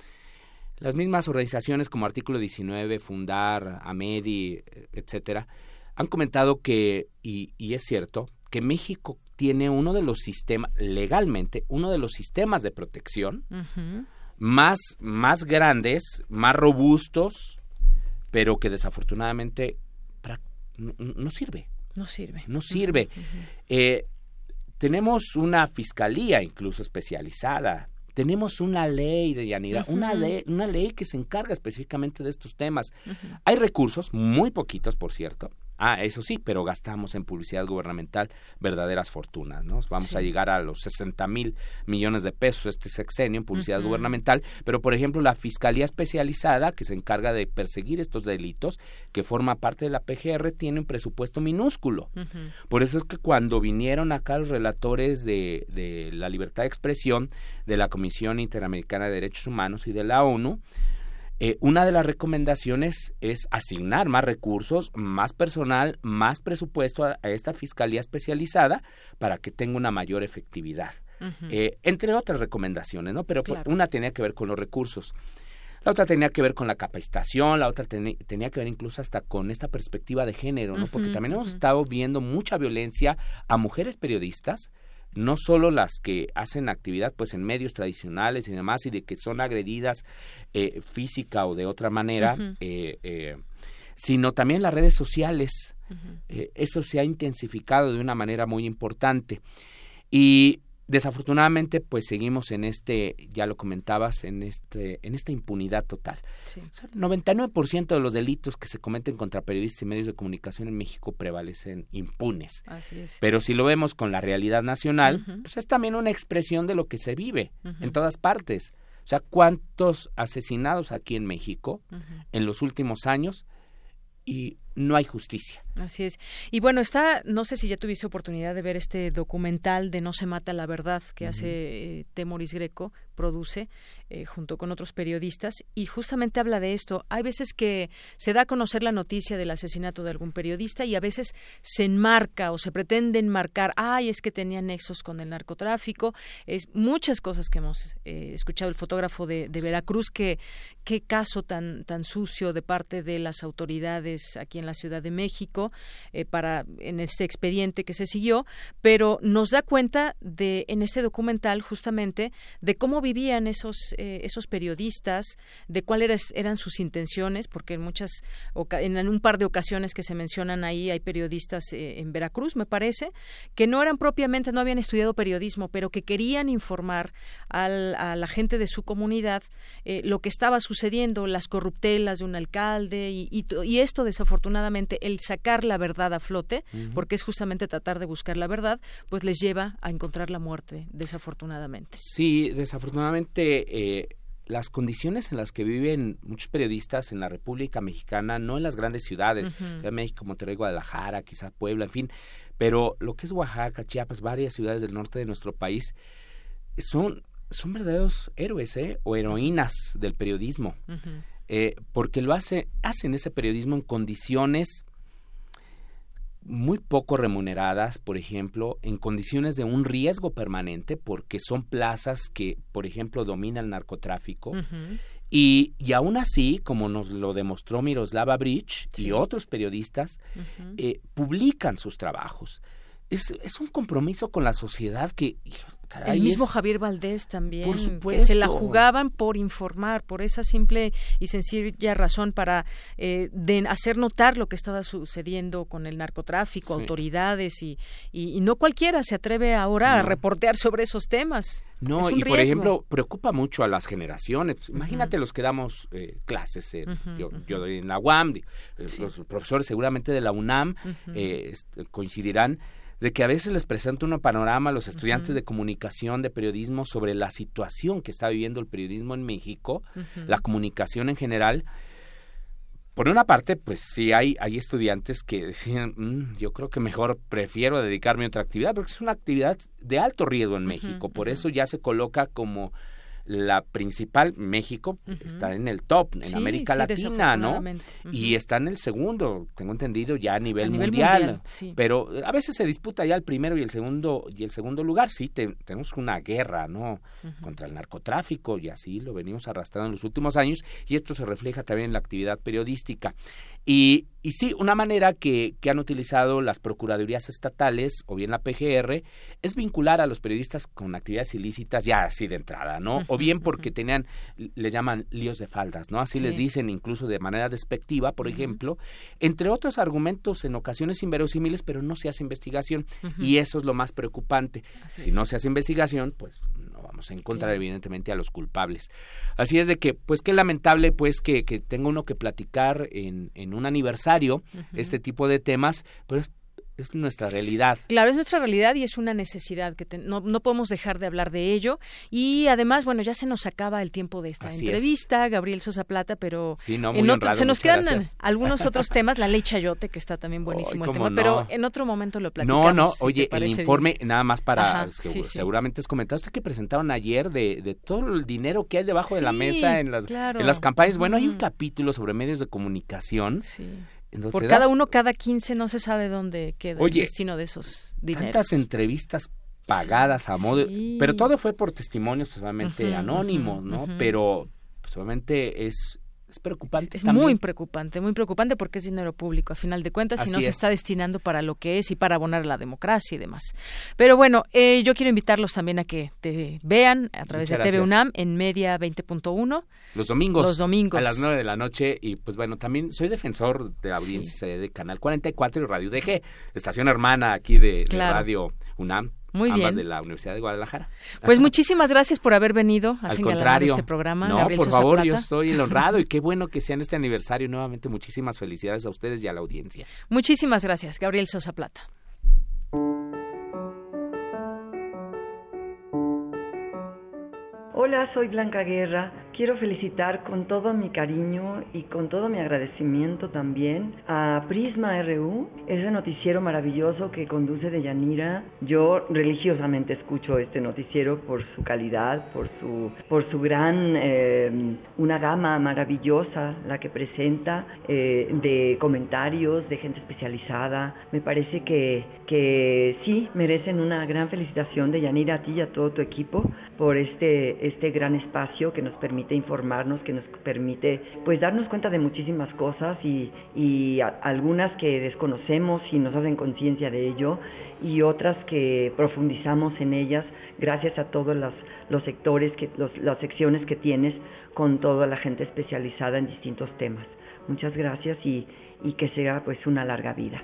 Las mismas organizaciones como Artículo 19, Fundar, AMEDI, etcétera, han comentado que, y, es cierto, que México tiene uno de los sistemas, legalmente, uno de los sistemas de protección más, más grandes, más robustos, pero que desafortunadamente no sirve. No sirve. No sirve. Eh, tenemos una fiscalía incluso especializada. Tenemos una ley de Yanira, una, ley, una ley que se encarga específicamente de estos temas. Hay recursos, muy poquitos por cierto, Ah, eso sí, pero gastamos en publicidad gubernamental verdaderas fortunas, ¿no? Vamos a llegar a los 60 mil millones de pesos este sexenio en publicidad gubernamental, pero por ejemplo la Fiscalía Especializada, que se encarga de perseguir estos delitos, que forma parte de la PGR, tiene un presupuesto minúsculo. Por eso es que cuando vinieron acá los relatores de, de la libertad de expresión de la Comisión Interamericana de Derechos Humanos y de la ONU, eh, una de las recomendaciones es asignar más recursos, más personal, más presupuesto a, esta fiscalía especializada para que tenga una mayor efectividad. Eh, entre otras recomendaciones, ¿no? Pero una tenía que ver con los recursos. La otra tenía que ver con la capacitación, la otra tenía que ver incluso hasta con esta perspectiva de género, ¿no? Porque también hemos estado viendo mucha violencia a mujeres periodistas, no solo las que hacen actividad pues en medios tradicionales y demás y de que son agredidas eh, física o de otra manera eh, eh, sino también las redes sociales. Eso se ha intensificado de una manera muy importante. Y desafortunadamente pues seguimos en este ya lo comentabas en este en esta impunidad total. Sí. 99% de los delitos que se cometen contra periodistas y medios de comunicación en México prevalecen impunes. Así es. pero si lo vemos con la realidad nacional pues es también una expresión de lo que se vive en todas partes. O sea cuántos asesinados aquí en México en los últimos años y no hay justicia. Así es. Y bueno, está, no sé si ya tuviste oportunidad de ver este documental de No se mata la verdad que hace eh, Temoris Greco, produce eh, junto con otros periodistas y justamente habla de esto. Hay veces que se da a conocer la noticia del asesinato de algún periodista y a veces se enmarca o se pretende enmarcar, ay, es que tenía nexos con el narcotráfico. Es muchas cosas que hemos eh, escuchado el fotógrafo de, de, Veracruz que qué caso tan tan sucio de parte de las autoridades aquí en la Ciudad de México eh, para en este expediente que se siguió, pero nos da cuenta de en este documental justamente de cómo vivían esos eh, esos periodistas, de cuáles eran sus intenciones, porque en muchas en un par de ocasiones que se mencionan ahí hay periodistas eh, en Veracruz, me parece, que no eran propiamente no habían estudiado periodismo, pero que querían informar al, a la gente de su comunidad lo que estaba sucediendo, las corruptelas de un alcalde y, y esto desafortunadamente el sacar la verdad a flote, porque es justamente tratar de buscar la verdad, pues les lleva a encontrar la muerte, desafortunadamente. Sí, desafortunadamente eh, las condiciones en las que viven muchos periodistas en la República Mexicana, no en las grandes ciudades, México, Monterrey, Guadalajara, quizás Puebla, en fin, pero lo que es Oaxaca, Chiapas, varias ciudades del norte de nuestro país, son, son verdaderos héroes ¿eh? o heroínas del periodismo. Eh, porque lo hace, hacen ese periodismo en condiciones muy poco remuneradas, por ejemplo, en condiciones de un riesgo permanente, porque son plazas que, por ejemplo, domina el narcotráfico. y, y aún así, como nos lo demostró Miroslava Bridge y otros periodistas, eh, publican sus trabajos. Es, es un compromiso con la sociedad que, el mismo Javier Valdés también. Por supuesto. se la jugaban por informar, por esa simple y sencilla razón para eh, de hacer notar lo que estaba sucediendo con el narcotráfico, autoridades y, y, no cualquiera se atreve ahora a reportear sobre esos temas. No, y por ejemplo, preocupa mucho a las generaciones. Imagínate los que damos eh, clases, yo, yo, doy en la UAM, eh, los profesores seguramente de la UNAM coincidirán de que a veces les presenta un panorama a los estudiantes de comunicación, de periodismo, sobre la situación que está viviendo el periodismo en México, la comunicación en general. Por una parte, pues sí hay, hay estudiantes que decían, mm, yo creo que mejor prefiero dedicarme a otra actividad, porque es una actividad de alto riesgo en México, por eso ya se coloca como la principal, México, está en el top en América Latina, ¿no? Y está en el segundo, tengo entendido, ya a nivel, mundial. Pero a veces se disputa ya el primero y el segundo y el segundo lugar. Sí, tenemos una guerra, ¿no? Contra el narcotráfico y así lo venimos arrastrando en los últimos años y esto se refleja también en la actividad periodística. Y, y sí, una manera que, que, han utilizado las procuradurías estatales o bien la PGR es vincular a los periodistas con actividades ilícitas ya así de entrada, ¿no? o bien porque tenían, le llaman líos de faldas, ¿no? Así les dicen incluso de manera despectiva, por ejemplo, entre otros argumentos en ocasiones inverosímiles, pero no se hace investigación y eso es lo más preocupante. si no se hace investigación, pues vamos a encontrar evidentemente a los culpables. Así es de que, pues qué lamentable pues que, que tenga uno que platicar en, en un aniversario este tipo de temas, pero es nuestra realidad. Claro, es nuestra realidad y es una necesidad que no, no, podemos dejar de hablar de ello. Y además, bueno, ya se nos acaba el tiempo de esta entrevista, Gabriel Sosa Plata, pero se nos quedan algunos otros temas, la ley chayote, que está también buenísimo el tema, pero en otro momento lo platicamos. No, no, oye, el informe, nada más para, seguramente es comentado, usted que presentaron ayer de, de, todo el dinero que hay debajo de la mesa en las, en las campañas. Bueno, hay un capítulo sobre medios de comunicación. Sí por cada uno, cada 15 no se sabe dónde queda el destino de esos dineros. Tantas entrevistas pagadas a modo... Pero todo fue por testimonios solamente anónimos, ¿no? Pero solamente es es preocupante. Es muy preocupante, muy preocupante porque es dinero público, a final de cuentas, y no se está destinando para lo que es y para abonar la democracia y demás. Pero bueno, eh, yo quiero invitarlos también a que te vean a través de TV UNAM en Media 20.1. Los domingos. Los domingos. A las 9 de la noche. Y pues bueno, también soy defensor de la audiencia de Canal 44 y Radio DG, estación hermana aquí de, Radio UNAM. Muy ambas de la Universidad de Guadalajara. Pues muchísimas gracias por haber venido a Al contrario. este programa. No, por favor, yo soy el honrado y qué bueno que sea en este aniversario. Nuevamente, muchísimas felicidades a ustedes y a la audiencia. Muchísimas gracias, Gabriel Sosa Plata. Hola, soy Blanca Guerra quiero felicitar con todo mi cariño y con todo mi agradecimiento también a Prisma RU, ese noticiero maravilloso que conduce de Yanira. Yo religiosamente escucho este noticiero por su calidad, por su, por su gran, eh, una gama maravillosa la que presenta eh, de comentarios, de gente especializada. Me parece que, que sí merecen una gran felicitación de Yanira a ti y a todo tu equipo por este, este gran espacio que nos permite informarnos, que nos permite pues darnos cuenta de muchísimas cosas y, y algunas que desconocemos y nos hacen conciencia de ello y otras que profundizamos en ellas gracias a todos los, los sectores, que, los, las secciones que tienes con toda la gente especializada en distintos temas. Muchas gracias y, y que sea pues una larga vida.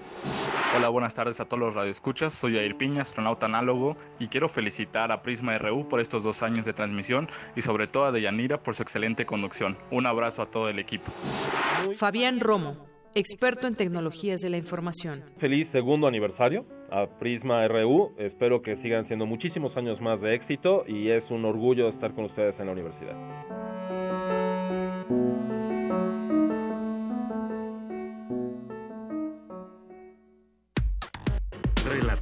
Hola, buenas tardes a todos los radioescuchas. Soy Air Piña, astronauta análogo, y quiero felicitar a Prisma RU por estos dos años de transmisión y sobre todo a Deyanira por su excelente conducción. Un abrazo a todo el equipo. Fabián Romo, experto en tecnologías de la información. Feliz segundo aniversario a Prisma RU. Espero que sigan siendo muchísimos años más de éxito y es un orgullo estar con ustedes en la universidad.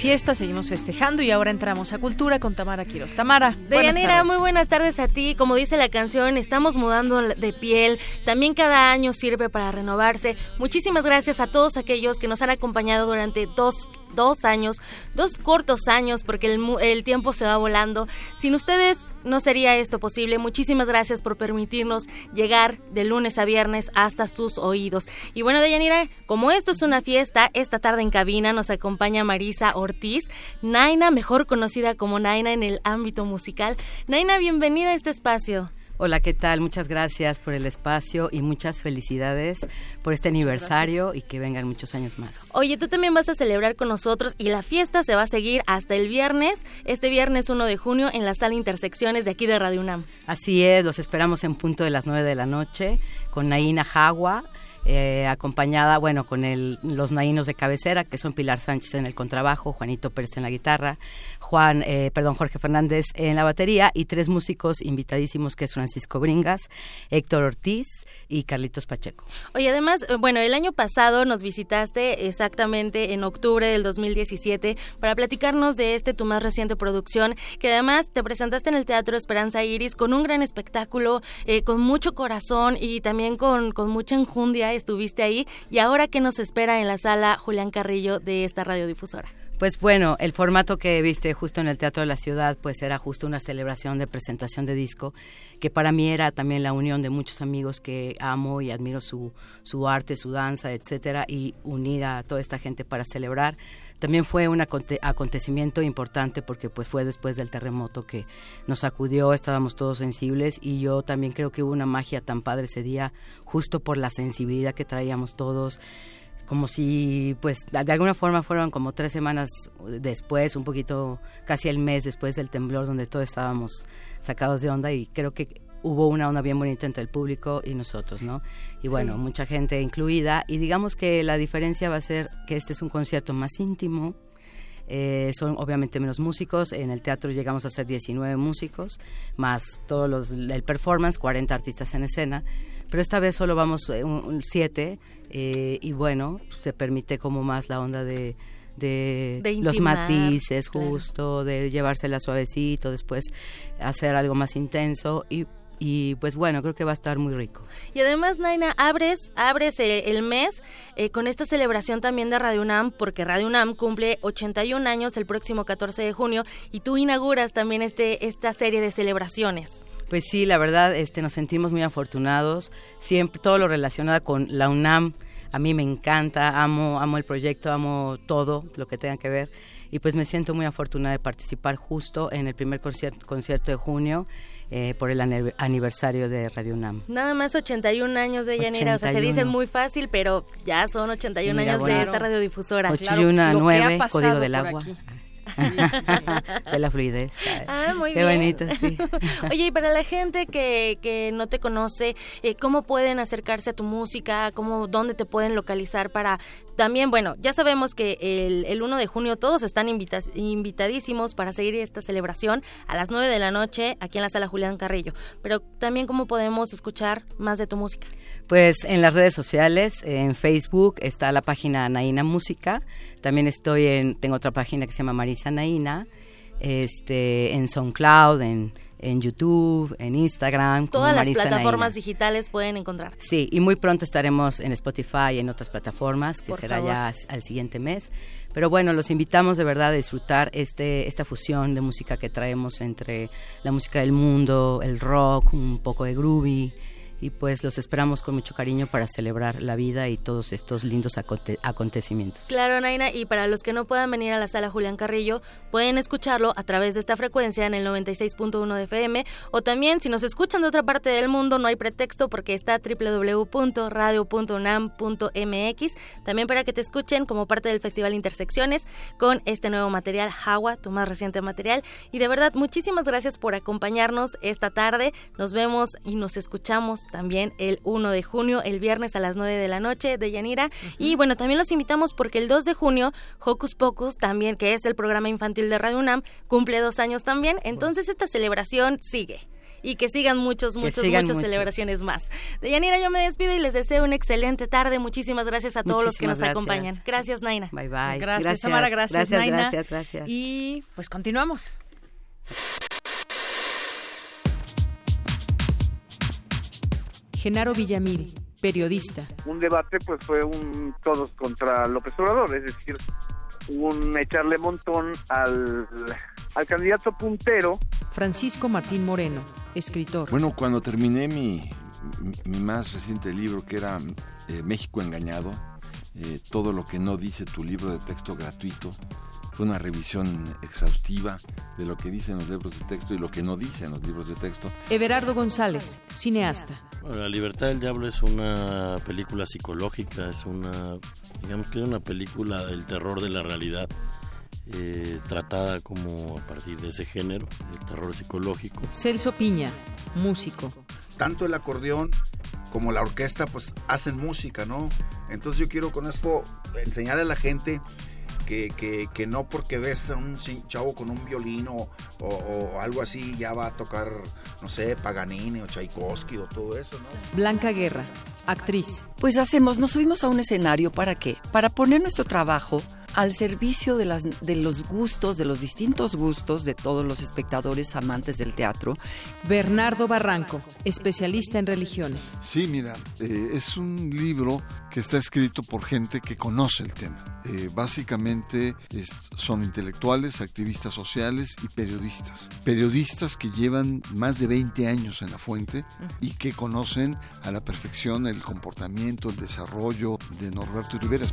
Fiesta, seguimos festejando y ahora entramos a cultura con Tamara Quiroz. Tamara, Deyanira, muy buenas tardes a ti. Como dice la canción, estamos mudando de piel. También cada año sirve para renovarse. Muchísimas gracias a todos aquellos que nos han acompañado durante dos dos años, dos cortos años, porque el, el tiempo se va volando. Sin ustedes no sería esto posible. Muchísimas gracias por permitirnos llegar de lunes a viernes hasta sus oídos. Y bueno, Deyanira, como esto es una fiesta, esta tarde en cabina nos acompaña Marisa Ortiz, Naina, mejor conocida como Naina en el ámbito musical. Naina, bienvenida a este espacio. Hola, ¿qué tal? Muchas gracias por el espacio y muchas felicidades por este aniversario y que vengan muchos años más. Oye, tú también vas a celebrar con nosotros y la fiesta se va a seguir hasta el viernes, este viernes 1 de junio en la sala Intersecciones de aquí de Radio UNAM. Así es, los esperamos en punto de las 9 de la noche con Naina Jagua. Eh, acompañada, bueno, con el, los nainos de cabecera, que son Pilar Sánchez en el contrabajo, Juanito Pérez en la guitarra, Juan, eh, perdón, Jorge Fernández en la batería y tres músicos invitadísimos que es Francisco Bringas, Héctor Ortiz y Carlitos Pacheco. Oye, además, eh, bueno, el año pasado nos visitaste exactamente en octubre del 2017 para platicarnos de este tu más reciente producción, que además te presentaste en el Teatro Esperanza Iris con un gran espectáculo, eh, con mucho corazón y también con, con mucha enjundia estuviste ahí. Y ahora, ¿qué nos espera en la sala Julián Carrillo de esta radiodifusora? Pues bueno, el formato que viste justo en el Teatro de la Ciudad, pues era justo una celebración de presentación de disco, que para mí era también la unión de muchos amigos que amo y admiro su, su arte, su danza, etcétera, y unir a toda esta gente para celebrar. También fue un aconte- acontecimiento importante porque pues fue después del terremoto que nos sacudió, estábamos todos sensibles y yo también creo que hubo una magia tan padre ese día, justo por la sensibilidad que traíamos todos como si, pues, de alguna forma fueron como tres semanas después, un poquito, casi el mes después del temblor, donde todos estábamos sacados de onda y creo que hubo una onda bien bonita entre el público y nosotros, ¿no? Y bueno, Sí. mucha gente incluida y digamos que la diferencia va a ser que este es un concierto más íntimo, eh, son obviamente menos músicos. En el teatro llegamos a ser 19 músicos, más todos los el performance, 40 artistas en escena. Pero esta vez solo vamos eh, un, un siete eh, y bueno, se permite como más la onda de, de, De los matices claro. justo, de llevársela suavecito, después hacer algo más intenso y, y pues bueno, creo que va a estar muy rico. Y además, Naina, abres, abres eh, el mes eh, con esta celebración también de Radio UNAM, porque Radio UNAM cumple 81 años el próximo 14 de junio y tú inauguras también este esta serie de celebraciones. Pues sí, la verdad, este, nos sentimos muy afortunados. Siempre todo lo relacionado con la UNAM, a mí me encanta, amo, amo el proyecto, amo todo lo que tenga que ver. Y pues me siento muy afortunada de participar justo en el primer concierto, concierto de junio eh, por el aniversario de Radio UNAM. Nada más 81 años de Yanira, o sea, se dice muy fácil, pero ya son 81 años de esta radiodifusora. 81 9, Código del Agua. De la fluidez. Ah, muy Qué bonito, sí. Oye, y para la gente que, que no te conoce, eh, ¿cómo pueden acercarse a tu música? ¿Cómo, ¿Dónde te pueden localizar para también, bueno, ya sabemos que el, el 1 de junio todos están invitadísimos para seguir esta celebración a las 9 de la noche aquí en la sala Julián Carrillo, pero también cómo podemos escuchar más de tu música. Pues en las redes sociales, en Facebook está la página Naina Música, también estoy en, tengo otra página que se llama Marisa Naina, este, en SoundCloud, en, en YouTube, en Instagram. Todas las plataformas digitales pueden encontrar. Sí, y muy pronto estaremos en Spotify y en otras plataformas, que será ya al siguiente mes. Pero bueno, los invitamos de verdad a disfrutar este, esta fusión de música que traemos entre la música del mundo, el rock, un poco de groovy y pues los esperamos con mucho cariño para celebrar la vida y todos estos lindos acontecimientos. Claro, Naina, y para los que no puedan venir a la sala Julián Carrillo, pueden escucharlo a través de esta frecuencia en el 96.1 de FM o también si nos escuchan de otra parte del mundo no hay pretexto porque está www.radio.unam.mx, también para que te escuchen como parte del Festival Intersecciones con este nuevo material, Jawa, tu más reciente material. Y de verdad, muchísimas gracias por acompañarnos esta tarde. Nos vemos y nos escuchamos también el 1 de junio, el viernes a las 9 de la noche de Yanira. Y bueno, también los invitamos porque el 2 de junio, Hocus Pocus, también, que es el programa infantil de Radio UNAM, cumple dos años también. Entonces esta celebración sigue y que sigan muchos, muchos, muchas celebraciones más. De Yanira yo me despido y les deseo una excelente tarde. Muchísimas gracias a todos los que nos acompañan. Gracias, Naina. Bye, bye. Gracias, Samara. Gracias, gracias, Naina. Gracias, gracias. Y pues continuamos. Genaro Villamil, periodista. Un debate pues fue un todos contra López Obrador, es decir, un echarle montón al, al candidato puntero. Francisco Martín Moreno, escritor. Bueno, cuando terminé mi, mi más reciente libro, que era eh, México Engañado, eh, todo lo que no dice tu libro de texto gratuito, fue una revisión exhaustiva de lo que dicen los libros de texto y lo que no dicen los libros de texto. Everardo González, cineasta. la Libertad del Diablo es una película psicológica, es una, digamos que es una película del terror de la realidad. Eh, tratada como a partir de ese género, el terror psicológico. Celso Piña, músico. Tanto el acordeón como la orquesta pues hacen música, ¿no? Entonces yo quiero con esto enseñarle a la gente que, que, no porque ves a un chavo con un violino o, algo así ya va a tocar, no sé, Paganini o Tchaikovsky o todo eso, ¿no? Blanca Guerra, actriz. Pues hacemos, nos subimos a un escenario para qué? Para poner nuestro trabajo al servicio de, las, de los gustos, de los distintos gustos de todos los espectadores amantes del teatro. Bernardo Barranco, especialista en religiones. Sí, mira, eh, es un libro que está escrito por gente que conoce el tema. Eh, básicamente son intelectuales, activistas sociales y periodistas. Periodistas que llevan más de 20 años en la fuente y que conocen a la perfección el comportamiento, el desarrollo de Norberto Riveras.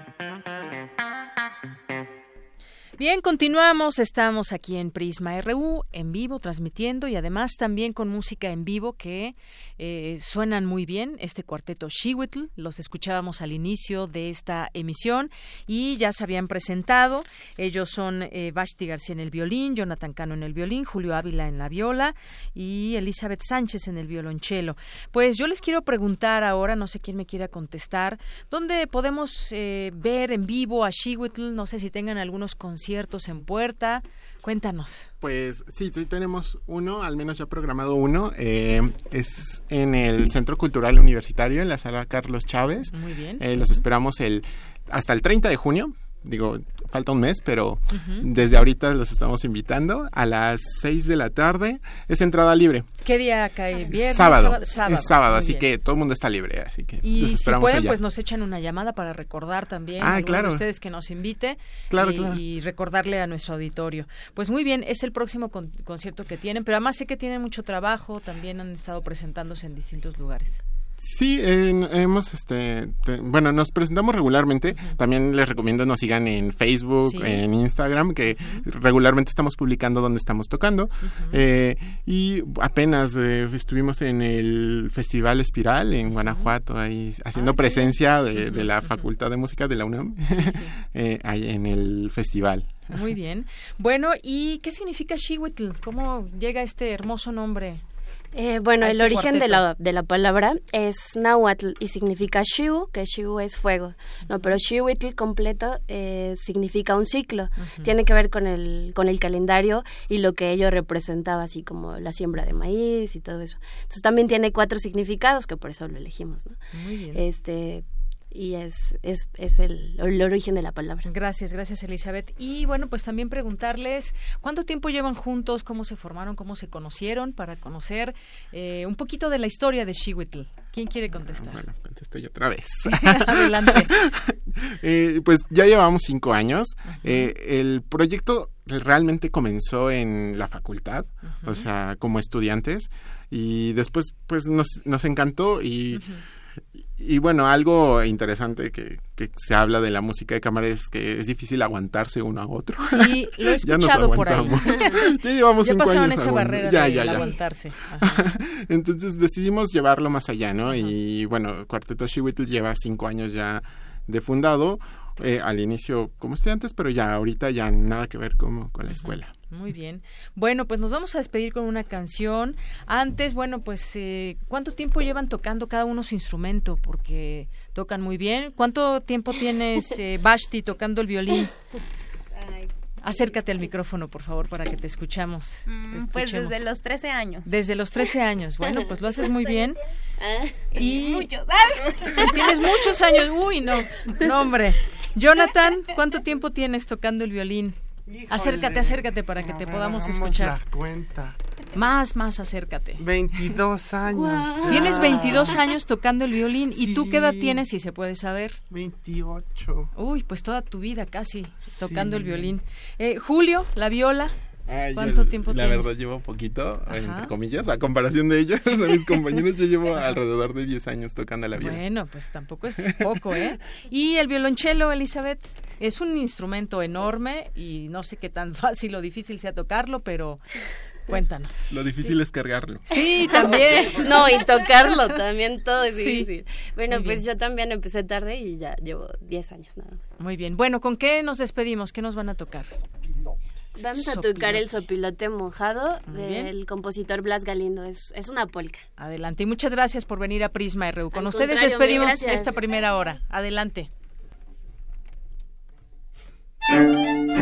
Bien, continuamos. Estamos aquí en Prisma RU, en vivo, transmitiendo y además también con música en vivo que eh, suenan muy bien. Este cuarteto Shiwitl, los escuchábamos al inicio de esta emisión y ya se habían presentado. Ellos son eh, Vashti García en el violín, Jonathan Cano en el violín, Julio Ávila en la viola y Elizabeth Sánchez en el violonchelo. Pues yo les quiero preguntar ahora, no sé quién me quiera contestar, ¿dónde podemos eh, ver en vivo a Shiwitl? No sé si tengan algunos conciertos en puerta. Cuéntanos. Pues sí, sí tenemos uno, al menos ya programado uno. Eh, es en el Centro Cultural Universitario, en la sala Carlos Chávez. Muy bien. Eh, los esperamos el hasta el 30 de junio digo, falta un mes, pero desde ahorita los estamos invitando a las 6 de la tarde. Es entrada libre. ¿Qué día cae? ¿Viernes? Sábado. Es sábado, así que todo el mundo está libre, así que Y si pueden, pues nos echan una llamada para recordar también ah, a ustedes que nos invite y, recordarle a nuestro auditorio. Pues muy bien, es el próximo concierto que tienen, pero además sé que tienen mucho trabajo, también han estado presentándose en distintos lugares. Sí, hemos, este, bueno, nos presentamos regularmente. También les recomiendo nos sigan en Facebook, en Instagram, que regularmente estamos publicando donde estamos tocando. Eh, y apenas eh, estuvimos en el Festival Espiral en Guanajuato, ahí haciendo presencia de, la Facultad de Música de la UNAM, eh, ahí en el festival. Muy bien. Bueno, ¿y qué significa Xihuitl? ¿Cómo llega este hermoso nombre? Eh, bueno, el este origen de la, de la palabra es náhuatl y significa shiu, que shiu es fuego, no, pero shiuitl completo eh, significa un ciclo, tiene que ver con el, con el calendario y lo que ello representaba, así como la siembra de maíz y todo eso. Entonces también tiene cuatro significados, que por eso lo elegimos, ¿no? Muy bien. Este, y es, es, es el, el, origen de la palabra. Gracias, gracias Elizabeth. Y bueno, pues también preguntarles cuánto tiempo llevan juntos, cómo se formaron, cómo se conocieron, para conocer eh, un poquito de la historia de Shiwitl. ¿Quién quiere contestar? Bueno, contesto yo otra vez. Adelante. eh, pues ya llevamos cinco años. Eh, el proyecto realmente comenzó en la facultad, o sea, como estudiantes, y después pues nos, nos encantó y y bueno, algo interesante que, se habla de la música de cámara es que es difícil aguantarse uno a otro. Sí, lo he escuchado por ahí. ya llevamos ya cinco pasaron esa barrera de, aguantarse. Entonces decidimos llevarlo más allá, ¿no? Y bueno, Cuarteto Shiwitl lleva cinco años ya de fundado. Eh, al inicio como estudiantes, pero ya ahorita ya nada que ver como con la escuela. Muy bien. Bueno, pues nos vamos a despedir con una canción. Antes, bueno, pues, eh, ¿cuánto tiempo llevan tocando cada uno su instrumento? Porque tocan muy bien. ¿Cuánto tiempo tienes, eh, Bashti, tocando el violín? Acércate al micrófono, por favor, para que te escuchamos. Mm, pues desde los 13 años. Desde los 13 años. Bueno, pues lo haces muy bien. Ah, y muchos. Tienes muchos años. Uy, no. No, hombre. Jonathan, ¿cuánto tiempo tienes tocando el violín? Acércate, acércate para que te podamos escuchar. La cuenta. Más, más acércate. 22 años. Tienes 22 años tocando el violín. ¿Y tú qué edad tienes, si se puede saber? 28. Uy, pues toda tu vida casi tocando el violín. Eh, Julio, la viola. ¿Cuánto tiempo La verdad llevo poquito, entre comillas, a comparación de ellos, de mis compañeros, yo llevo alrededor de 10 años tocando la viola. Bueno, pues tampoco es poco, ¿eh? ¿Y el violonchelo, Elizabeth? Es un instrumento enorme y no sé qué tan fácil o difícil sea tocarlo, pero Cuéntanos. Lo difícil es cargarlo. Sí, también. no, y tocarlo también, todo es difícil. Bueno, pues yo también empecé tarde y ya llevo 10 años nada más. Muy bien. Bueno, ¿con qué nos despedimos? ¿Qué nos van a tocar? Vamos a tocar el sopilote mojado del compositor Blas Galindo. Es, es una polca. Adelante. Y muchas gracias por venir a Prisma RU. Con ustedes despedimos esta primera hora. Adelante. Música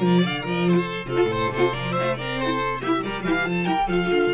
Thank you.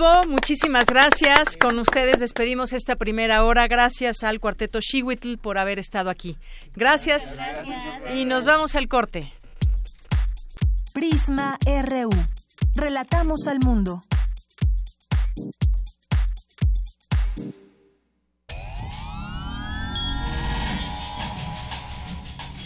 Bravo, muchísimas gracias. Con ustedes despedimos esta primera hora. Gracias al cuarteto Shiwitl por haber estado aquí. Gracias. Y nos vamos al corte. Prisma RU. Relatamos al mundo.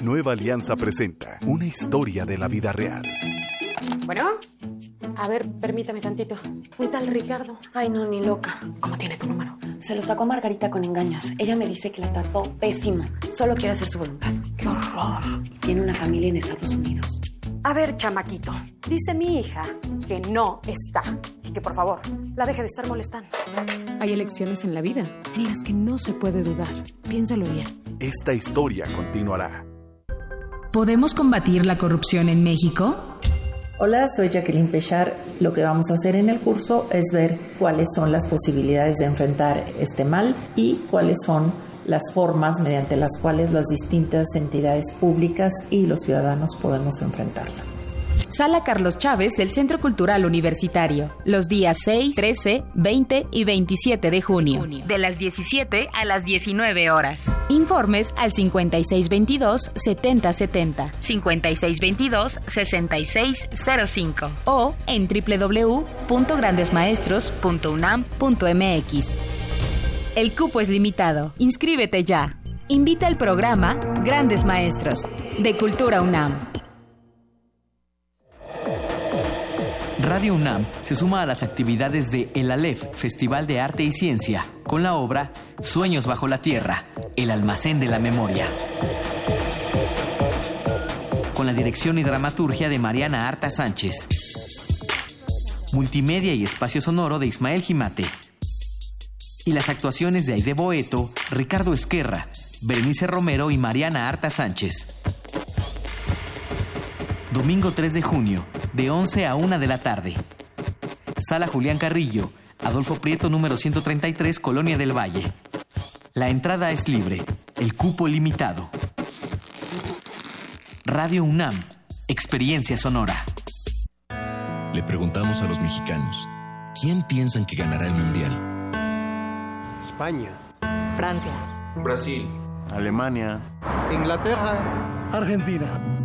Nueva Alianza presenta una historia de la vida real. Bueno, a ver, permítame tantito. Un tal Ricardo. Ay, no, ni loca. ¿Cómo tiene tu número? Se lo sacó Margarita con engaños. Ella me dice que la trató pésimo. Solo quiere hacer su voluntad. ¡Qué horror! Tiene una familia en Estados Unidos. A ver, chamaquito. Dice mi hija que no está. Y que por favor, la deje de estar molestando. Hay elecciones en la vida en las que no se puede dudar. Piénsalo bien. Esta historia continuará. ¿Podemos combatir la corrupción en México? Hola, soy Jacqueline Pechar. Lo que vamos a hacer en el curso es ver cuáles son las posibilidades de enfrentar este mal y cuáles son las formas mediante las cuales las distintas entidades públicas y los ciudadanos podemos enfrentarla. Sala Carlos Chávez del Centro Cultural Universitario, los días 6, 13, 20 y 27 de junio, de las 17 a las 19 horas. Informes al 5622-7070, 5622-6605 o en www.grandesmaestros.unam.mx. El cupo es limitado. Inscríbete ya. Invita al programa Grandes Maestros de Cultura UNAM. Radio UNAM se suma a las actividades de El Aleph, Festival de Arte y Ciencia, con la obra Sueños bajo la Tierra, el almacén de la memoria. Con la dirección y dramaturgia de Mariana Arta Sánchez. Multimedia y espacio sonoro de Ismael Jimate. Y las actuaciones de Aide Boeto, Ricardo Esquerra, Berenice Romero y Mariana Arta Sánchez. Domingo 3 de junio, de 11 a 1 de la tarde. Sala Julián Carrillo, Adolfo Prieto número 133, Colonia del Valle. La entrada es libre, el cupo limitado. Radio UNAM, experiencia sonora. Le preguntamos a los mexicanos, ¿quién piensan que ganará el Mundial? España. Francia. Brasil. Alemania. Inglaterra. Argentina.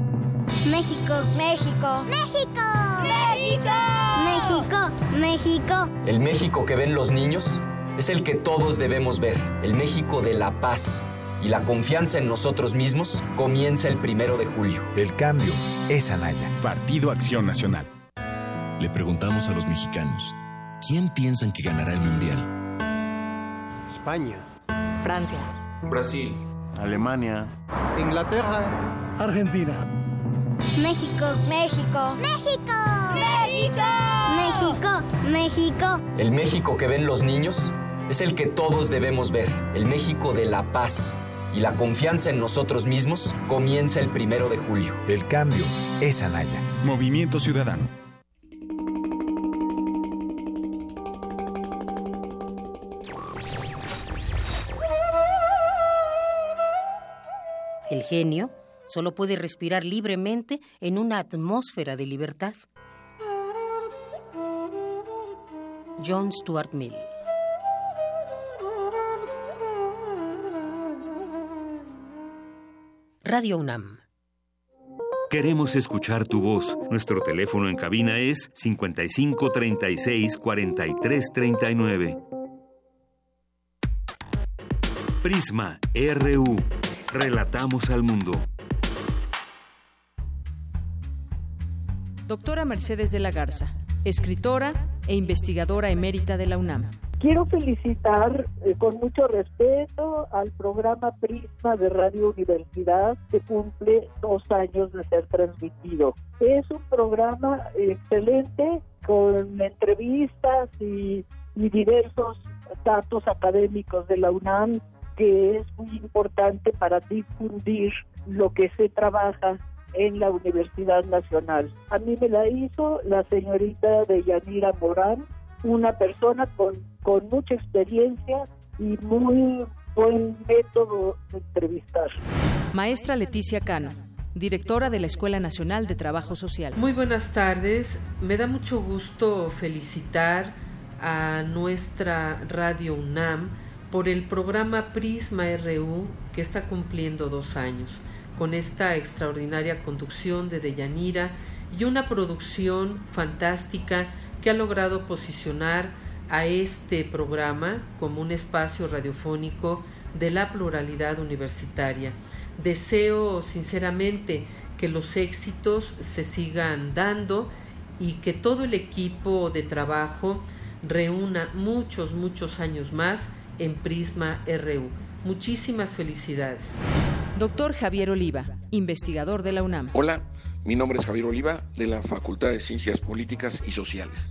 México, México, México, México, México, México. El México que ven los niños es el que todos debemos ver, el México de la paz. Y la confianza en nosotros mismos comienza el primero de julio. El cambio es Anaya. Partido Acción Nacional. Le preguntamos a los mexicanos, ¿quién piensan que ganará el Mundial? España. Francia. Brasil. Alemania. Inglaterra. Argentina. México, México, México, México, México, El México que ven los niños es el que todos debemos ver, el México de la paz. Y la confianza en nosotros mismos comienza el primero de julio. El cambio es Anaya. Movimiento Ciudadano. El genio solo puede respirar libremente en una atmósfera de libertad. John Stuart Mill Radio UNAM Queremos escuchar tu voz. Nuestro teléfono en cabina es 55 36 43 39. Prisma RU. Relatamos al mundo. Doctora Mercedes de la Garza, escritora e investigadora emérita de la UNAM. Quiero felicitar eh, con mucho respeto al programa Prisma de Radio Universidad que cumple dos años de ser transmitido. Es un programa excelente con entrevistas y, y diversos datos académicos de la UNAM que es muy importante para difundir lo que se trabaja en la Universidad Nacional. A mí me la hizo la señorita de Yanira Morán, una persona con, con mucha experiencia y muy buen método de entrevistar. Maestra Leticia Cano, directora de la Escuela Nacional de Trabajo Social. Muy buenas tardes. Me da mucho gusto felicitar a nuestra Radio UNAM por el programa Prisma RU que está cumpliendo dos años, con esta extraordinaria conducción de Deyanira y una producción fantástica que ha logrado posicionar a este programa como un espacio radiofónico de la pluralidad universitaria. Deseo sinceramente que los éxitos se sigan dando y que todo el equipo de trabajo reúna muchos, muchos años más en Prisma RU. Muchísimas felicidades. Doctor Javier Oliva, investigador de la UNAM. Hola, mi nombre es Javier Oliva, de la Facultad de Ciencias Políticas y Sociales.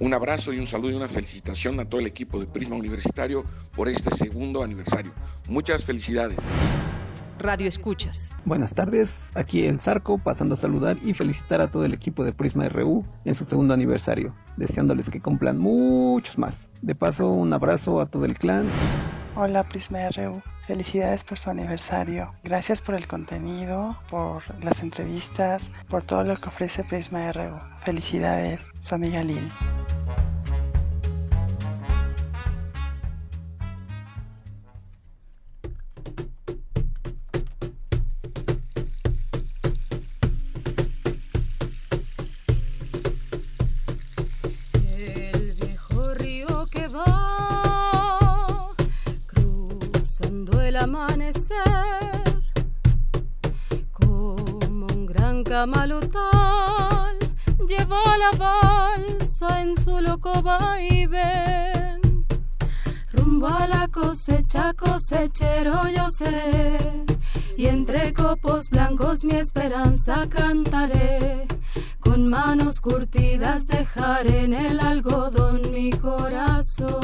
Un abrazo y un saludo y una felicitación a todo el equipo de Prisma Universitario por este segundo aniversario. Muchas felicidades. Radio Escuchas. Buenas tardes, aquí en Zarco, pasando a saludar y felicitar a todo el equipo de Prisma RU en su segundo aniversario, deseándoles que cumplan muchos más. De paso, un abrazo a todo el clan. Hola Prisma RU, felicidades por su aniversario. Gracias por el contenido, por las entrevistas, por todo lo que ofrece Prisma RU. Felicidades, su amiga Lil. Malutal lleva la balsa en su loco vaivén. Rumbo a la cosecha, cosechero yo seré, y entre copos blancos mi esperanza cantaré. Con manos curtidas dejaré en el algodón mi corazón.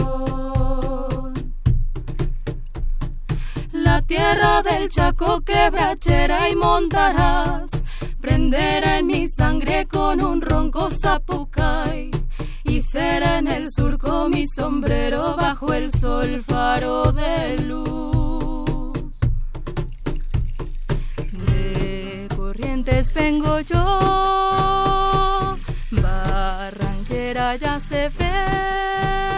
La tierra del Chaco quebrachera y montarás prenderá en mi sangre con un ronco zapucay y será en el surco mi sombrero bajo el sol faro de luz. De corrientes vengo yo, barranquera ya se ve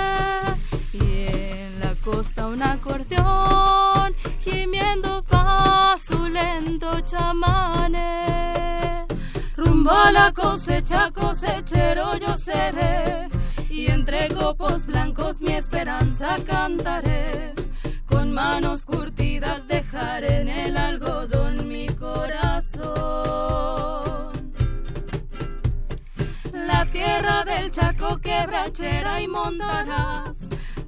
costa un acordeón gimiendo va su lento chamane rumbo a la cosecha, cosechero yo seré, y entre copos blancos mi esperanza cantaré. Con manos curtidas dejaré en el algodón mi corazón. La tierra del Chaco quebrachera y montarás,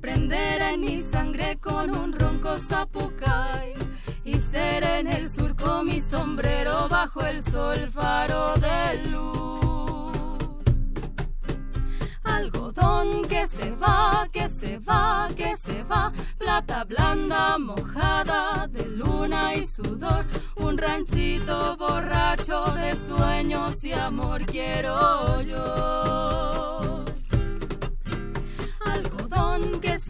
prenderá en mi sangre con un ronco zapucay y será en el surco mi sombrero bajo el sol faro de luz. Algodón que se va, que se va, que se va, plata blanda mojada de luna y sudor, un ranchito borracho de sueños y amor quiero yo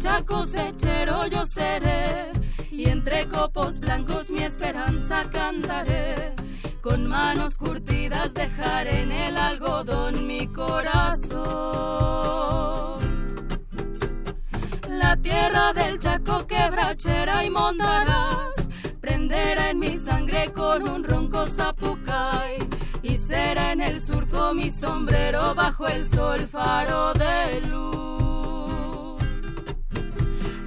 Cosecha, cosechero yo seré, y entre copos blancos mi esperanza cantaré. Con manos curtidas dejaré en el algodón mi corazón. La tierra del Chaco quebrachera y mondarás, prenderá en mi sangre con un ronco zapucay. Y será en el surco mi sombrero bajo el sol faro de luz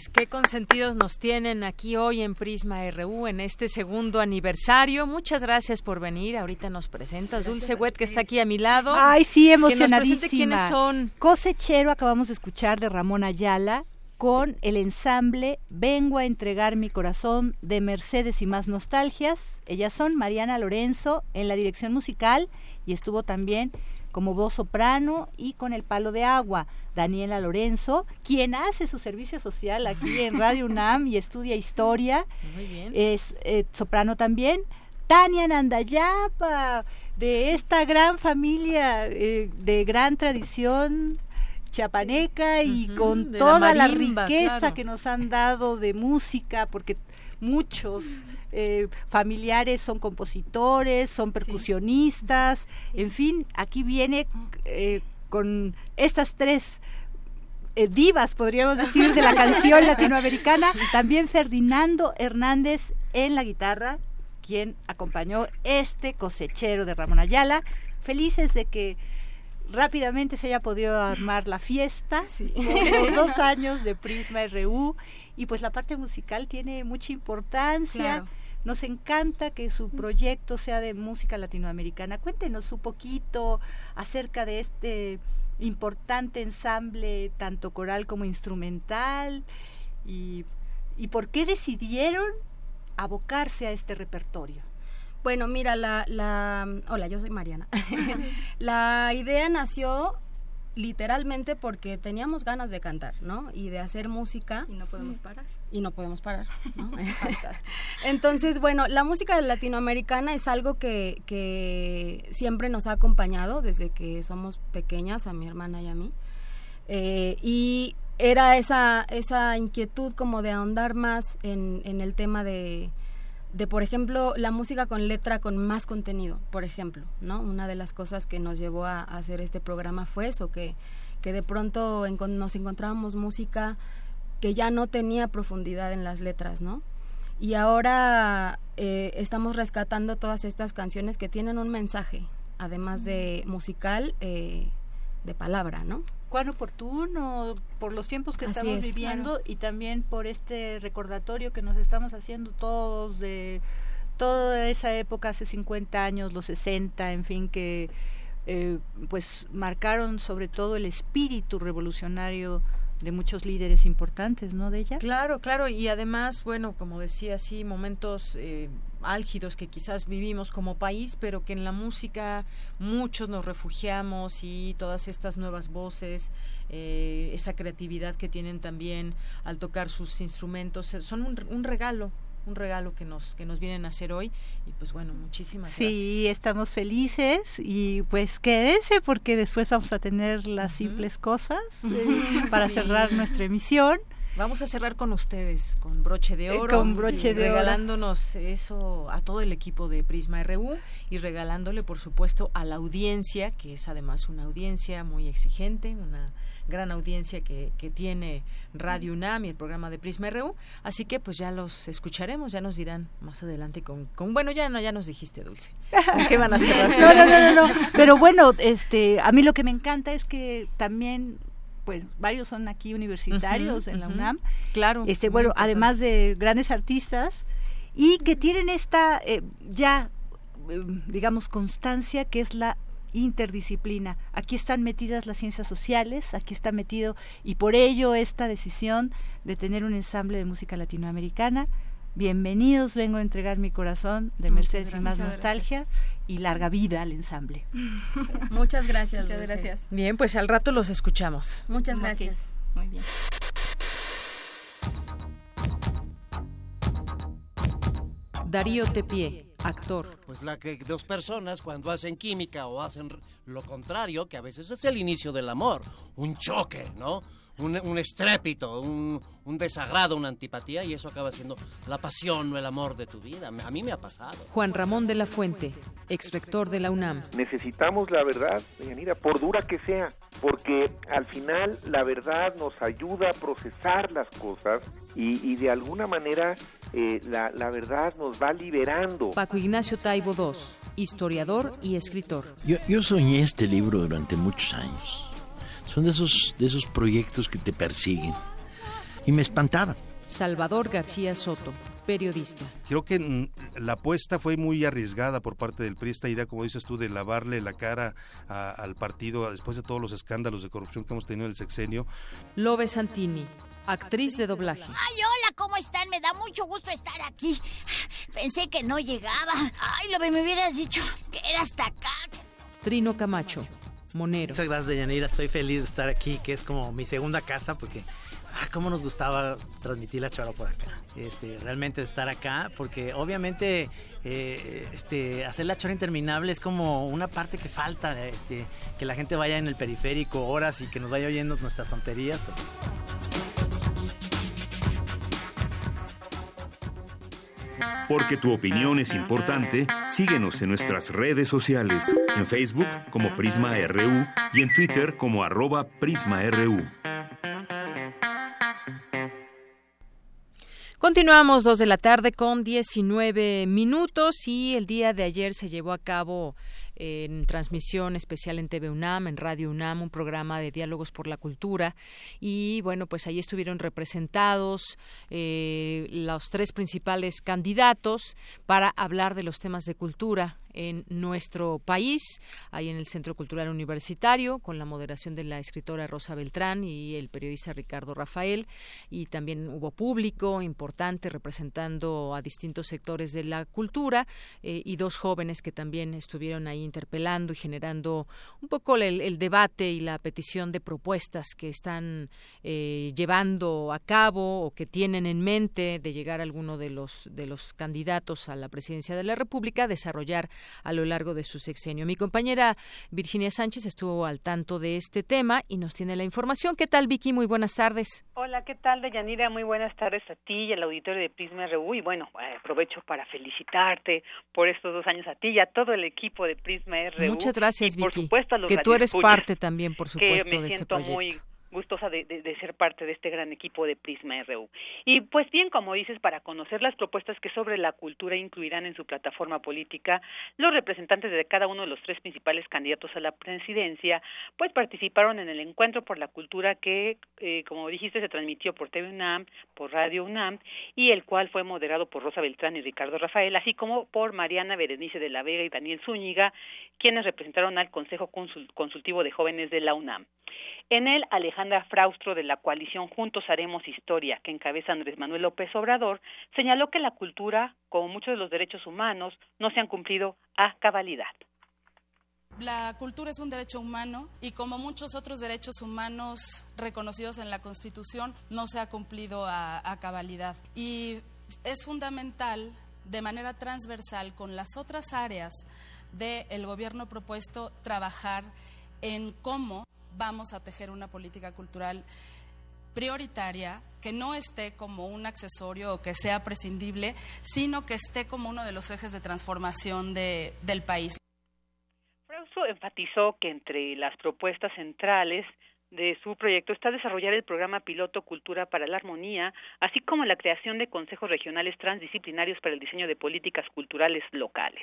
Pues qué consentidos nos tienen aquí hoy en Prisma RU en este segundo aniversario. Muchas gracias por venir. Ahorita nos presentas Dulce Wet que está aquí a mi lado. Ay, sí, emocionadísima. Que nos quiénes son. Cosechero acabamos de escuchar de Ramón Ayala con el ensamble Vengo a entregar mi corazón de Mercedes y más nostalgias. Ellas son Mariana Lorenzo en la dirección musical y estuvo también como voz soprano y con el palo de agua. Daniela Lorenzo, quien hace su servicio social aquí en Radio UNAM y estudia historia. Muy bien. Es eh, soprano también. Tania Nandayapa, de esta gran familia eh, de gran tradición chapaneca y con toda la, riqueza que nos han dado de música, porque muchos eh, familiares son compositores, son percusionistas, en fin, aquí viene eh, con estas tres eh, divas, podríamos decir, de la canción latinoamericana, también Ferdinando Hernández en la guitarra, quien acompañó este cosechero de Ramón Ayala, felices de que rápidamente se haya podido armar la fiesta los dos años de Prisma RU y pues la parte musical tiene mucha importancia. Nos encanta que su proyecto sea de música latinoamericana. Cuéntenos un poquito acerca de este importante ensamble, tanto coral como instrumental, y, y por qué decidieron abocarse a este repertorio. Bueno, mira, la, la... Hola, yo soy Mariana. la idea nació literalmente porque teníamos ganas de cantar, ¿no? Y de hacer música. Y no podemos parar. Y no podemos parar, ¿no? Entonces, bueno, la música latinoamericana es algo que, que siempre nos ha acompañado desde que somos pequeñas, a mi hermana y a mí. Eh, y era esa, esa inquietud como de ahondar más en, en el tema de, de, por ejemplo, la música con letra con más contenido, por ejemplo, ¿no? Una de las cosas que nos llevó a, hacer este programa fue eso, que, que de pronto nos encontrábamos música que ya no tenía profundidad en las letras, ¿no? Y ahora eh, estamos rescatando todas estas canciones que tienen un mensaje, además de musical, eh, de palabra, ¿no? Cuán oportuno por los tiempos que estamos viviendo y también por este recordatorio que nos estamos haciendo todos de toda esa época hace 50 años, los 60, en fin, que eh, pues marcaron sobre todo el espíritu revolucionario de muchos líderes importantes, ¿no? De ella. Claro, claro, y además, bueno, como decía, sí, momentos eh, álgidos que quizás vivimos como país, pero que en la música muchos nos refugiamos y todas estas nuevas voces, eh, esa creatividad que tienen también al tocar sus instrumentos, son un, regalo un regalo que nos que nos vienen a hacer hoy. Y pues bueno muchísimas gracias. sí estamos felices y pues quédense porque después vamos a tener las simples cosas eh, para cerrar nuestra emisión. Vamos a cerrar con ustedes, con broche de oro. con broche de regalándonos eso a todo el equipo de Prisma RU y regalándole, por supuesto, a la audiencia, que es además una audiencia muy exigente, una gran audiencia que, que tiene Radio UNAM y el programa de Prisma RU. Así que pues ya los escucharemos, ya nos dirán más adelante con, con bueno, ya no, ya nos dijiste, Dulce. ¿Qué van a hacer? no, no, no, no, Pero bueno, este, a mí lo que me encanta es que también pues varios son aquí universitarios en la UNAM. Claro. Este, bueno, además de grandes artistas y que tienen esta eh, ya eh, digamos constancia que es la interdisciplina. Aquí están metidas las ciencias sociales, aquí está metido, y por ello esta decisión de tener un ensamble de música latinoamericana. Bienvenidos, vengo a entregar mi corazón de Mercedes y más nostalgia y larga vida al ensamble. Muchas gracias. Muchas gracias. Bien, pues al rato los escuchamos. Muchas gracias. Muy bien. Darío Tepié, actor. Pues la que dos personas cuando hacen química o hacen lo contrario, que a veces es el inicio del amor, un choque, ¿no? Un, estrépito, un, desagrado, una antipatía y eso acaba siendo la pasión o el amor de tu vida. A mí me ha pasado. Juan Ramón de la Fuente, ex rector de la UNAM. Necesitamos la verdad, Yanira, por dura que sea, porque al final la verdad nos ayuda a procesar las cosas y, de alguna manera eh, la, verdad nos va liberando. Paco Ignacio Taibo II, historiador y escritor. Yo, yo soñé este libro durante muchos años son de esos, de esos proyectos que te persiguen. Y me espantaba. Salvador García Soto, periodista. Creo que mm, la apuesta fue muy arriesgada por parte del PRI, esta idea, como dices tú, de lavarle la cara al partido después de todos los escándalos de corrupción que hemos tenido en el sexenio. Lobe Santini, actriz de doblaje. Ay, hola, ¿cómo están? Me da mucho gusto estar aquí. Pensé que no llegaba. Ay, Lobe, me hubieras dicho que era hasta acá. Trino Camacho, Monero. Muchas gracias, Yanira. Estoy feliz de estar aquí, que es como mi segunda casa, porque ah, cómo nos gustaba transmitir la chora por acá. Este, realmente estar acá, porque obviamente eh, este, hacer la chora interminable es como una parte que falta, este, que la gente vaya en el periférico horas y que nos vaya oyendo nuestras tonterías. Porque tu opinión es importante, síguenos en nuestras redes sociales, en Facebook como Prisma RU y en Twitter como arroba PrismaRU. Continuamos dos de la tarde con 19 minutos y el día de ayer se llevó a cabo en transmisión especial en TV UNAM, en Radio UNAM, un programa de diálogos por la cultura. Y bueno, pues ahí estuvieron representados eh, los tres principales candidatos para hablar de los temas de cultura en nuestro país, ahí en el Centro Cultural Universitario, con la moderación de la escritora Rosa Beltrán y el periodista Ricardo Rafael, y también hubo público importante representando a distintos sectores de la cultura eh, y dos jóvenes que también estuvieron ahí interpelando y generando un poco el, debate y la petición de propuestas que están eh, llevando a cabo o que tienen en mente de llegar alguno de los de los candidatos a la presidencia de la República desarrollar a lo largo de su sexenio. Mi compañera Virginia Sánchez estuvo al tanto de este tema y nos tiene la información. ¿Qué tal, Vicky? Muy buenas tardes. Hola, ¿qué tal, Deyanira? Muy buenas tardes a ti y al auditorio de Prisma RU. Y bueno, eh, aprovecho para felicitarte por estos dos años a ti y a todo el equipo de Prisma RU. Muchas gracias, Vicky. Por supuesto, a los que tú eres parte también, por supuesto, de este proyecto. Muy gustosa de, de, ser parte de este gran equipo de Prisma RU. Y pues bien, como dices, para conocer las propuestas que sobre la cultura incluirán en su plataforma política, los representantes de cada uno de los tres principales candidatos a la presidencia, pues participaron en el encuentro por la cultura que, eh, como dijiste, se transmitió por TV UNAM, por Radio UNAM, y el cual fue moderado por Rosa Beltrán y Ricardo Rafael, así como por Mariana Berenice de la Vega y Daniel Zúñiga, quienes representaron al Consejo Consultivo de Jóvenes de la UNAM. En él, Alejandra Fraustro de la coalición Juntos Haremos Historia, que encabeza Andrés Manuel López Obrador, señaló que la cultura, como muchos de los derechos humanos, no se han cumplido a cabalidad. La cultura es un derecho humano y como muchos otros derechos humanos reconocidos en la Constitución, no se ha cumplido a, cabalidad. Y es fundamental, de manera transversal, con las otras áreas del gobierno propuesto, trabajar en cómo vamos a tejer una política cultural prioritaria que no esté como un accesorio o que sea prescindible, sino que esté como uno de los ejes de transformación de, del país. Frausto enfatizó que entre las propuestas centrales de su proyecto está desarrollar el programa piloto Cultura para la Armonía, así como la creación de consejos regionales transdisciplinarios para el diseño de políticas culturales locales.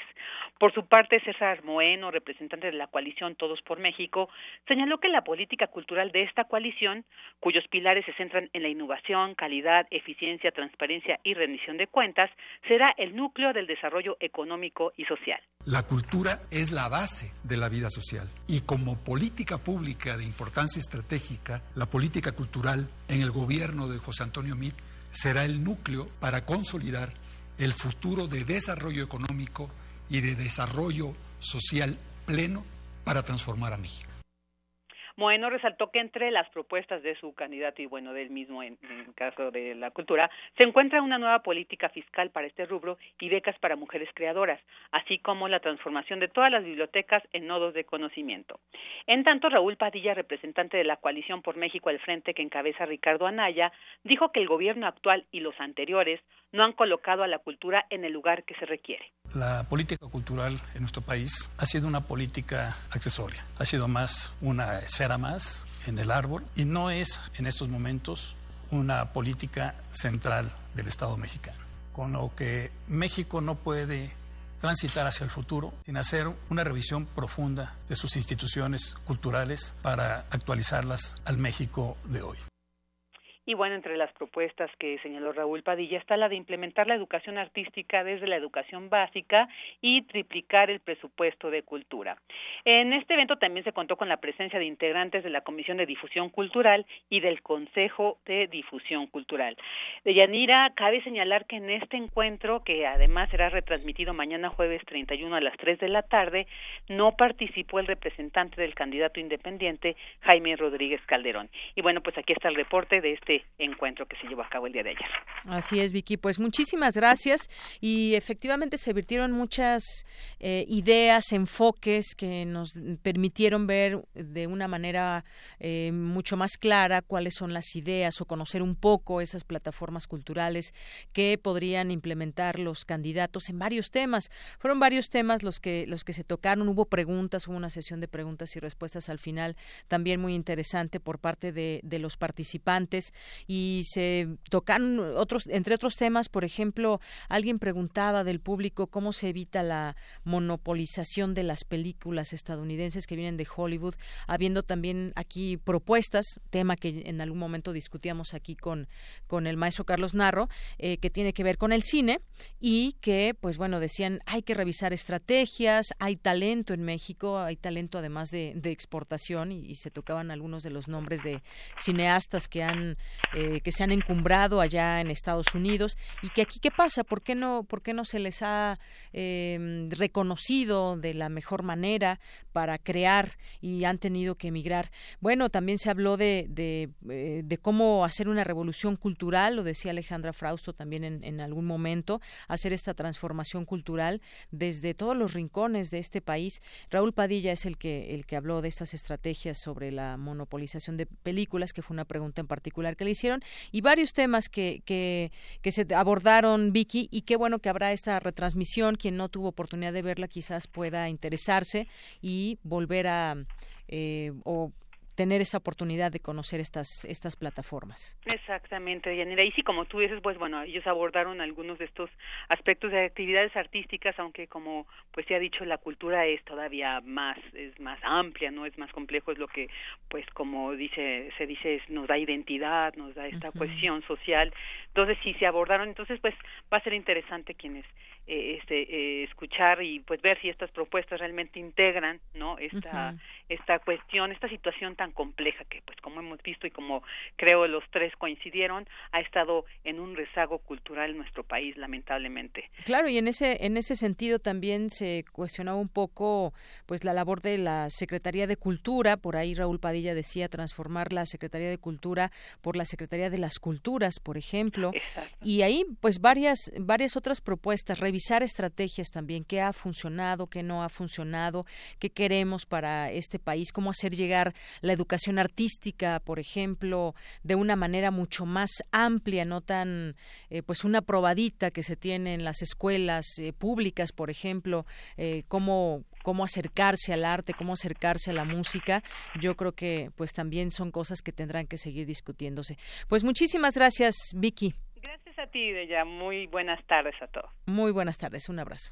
Por su parte, César Moeno, representante de la coalición Todos por México, señaló que la política cultural de esta coalición, cuyos pilares se centran en la innovación, calidad, eficiencia, transparencia y rendición de cuentas, será el núcleo del desarrollo económico y social. La cultura es la base de la vida social y como política pública de importancia estratégica, la política cultural en el gobierno de José Antonio Mit será el núcleo para consolidar el futuro de desarrollo económico y de desarrollo social pleno para transformar a México. Moeno resaltó que entre las propuestas de su candidato y bueno, del mismo en, en caso de la cultura, se encuentra una nueva política fiscal para este rubro y becas para mujeres creadoras, así como la transformación de todas las bibliotecas en nodos de conocimiento. En tanto, Raúl Padilla, representante de la coalición por México al frente que encabeza Ricardo Anaya, dijo que el gobierno actual y los anteriores no han colocado a la cultura en el lugar que se requiere. La política cultural en nuestro país ha sido una política accesoria, ha sido más una esfera más en el árbol y no es en estos momentos una política central del Estado mexicano, con lo que México no puede transitar hacia el futuro sin hacer una revisión profunda de sus instituciones culturales para actualizarlas al México de hoy. Y bueno, entre las propuestas que señaló Raúl Padilla está la de implementar la educación artística desde la educación básica y triplicar el presupuesto de cultura. En este evento también se contó con la presencia de integrantes de la Comisión de Difusión Cultural y del Consejo de Difusión Cultural. De Yanira, cabe señalar que en este encuentro, que además será retransmitido mañana jueves 31 a las 3 de la tarde, no participó el representante del candidato independiente, Jaime Rodríguez Calderón. Y bueno, pues aquí está el reporte de este encuentro que se llevó a cabo el día de ayer. Así es, Vicky. Pues muchísimas gracias y efectivamente se virtieron muchas eh, ideas, enfoques que nos permitieron ver de una manera eh, mucho más clara cuáles son las ideas o conocer un poco esas plataformas culturales que podrían implementar los candidatos en varios temas. Fueron varios temas los que los que se tocaron. Hubo preguntas, hubo una sesión de preguntas y respuestas al final también muy interesante por parte de, de los participantes y se tocaron otros, entre otros temas, por ejemplo, alguien preguntaba del público cómo se evita la monopolización de las películas estadounidenses que vienen de Hollywood, habiendo también aquí propuestas, tema que en algún momento discutíamos aquí con, con el maestro Carlos Narro, eh, que tiene que ver con el cine y que, pues bueno, decían hay que revisar estrategias, hay talento en México, hay talento además de, de exportación y, y se tocaban algunos de los nombres de cineastas que han eh, que se han encumbrado allá en Estados Unidos y que aquí qué pasa, por qué no, por qué no se les ha eh, reconocido de la mejor manera para crear y han tenido que emigrar. Bueno, también se habló de, de, eh, de cómo hacer una revolución cultural, lo decía Alejandra Frausto también en, en algún momento, hacer esta transformación cultural desde todos los rincones de este país. Raúl Padilla es el que el que habló de estas estrategias sobre la monopolización de películas, que fue una pregunta en particular que le hicieron, y varios temas que, que, que se abordaron, Vicky, y qué bueno que habrá esta retransmisión. Quien no tuvo oportunidad de verla quizás pueda interesarse y volver a eh, o tener esa oportunidad de conocer estas estas plataformas. Exactamente, Yanira. Y sí, como tú dices, pues bueno, ellos abordaron algunos de estos aspectos de actividades artísticas, aunque como pues se ha dicho, la cultura es todavía más es más amplia, no es más complejo, es lo que pues como dice se dice es, nos da identidad, nos da esta Ujú. cohesión social. Entonces sí se abordaron, entonces pues va a ser interesante quienes eh, este eh, escuchar y pues ver si estas propuestas realmente integran, ¿no? Esta esta cuestión, esta situación tan compleja que, pues, como hemos visto y como creo los tres coincidieron, ha estado en un rezago cultural en nuestro país, lamentablemente. Claro, y en ese en ese sentido también se cuestionaba un poco pues la labor de la Secretaría de Cultura, por ahí Raúl Padilla decía transformar la Secretaría de Cultura por la Secretaría de las Culturas, por ejemplo, y ahí pues varias varias otras propuestas, revisar estrategias también, qué ha funcionado, qué no ha funcionado, qué queremos para este país, cómo hacer llegar la educación artística, por ejemplo, de una manera mucho más amplia, no tan eh, pues una probadita que se tiene en las escuelas eh, públicas, por ejemplo, eh, cómo cómo acercarse al arte, cómo acercarse a la música, yo creo que pues también son cosas que tendrán que seguir discutiéndose. Pues muchísimas gracias, Vicky. Gracias a ti, Deya. Muy buenas tardes a todos. Muy buenas tardes. Un abrazo.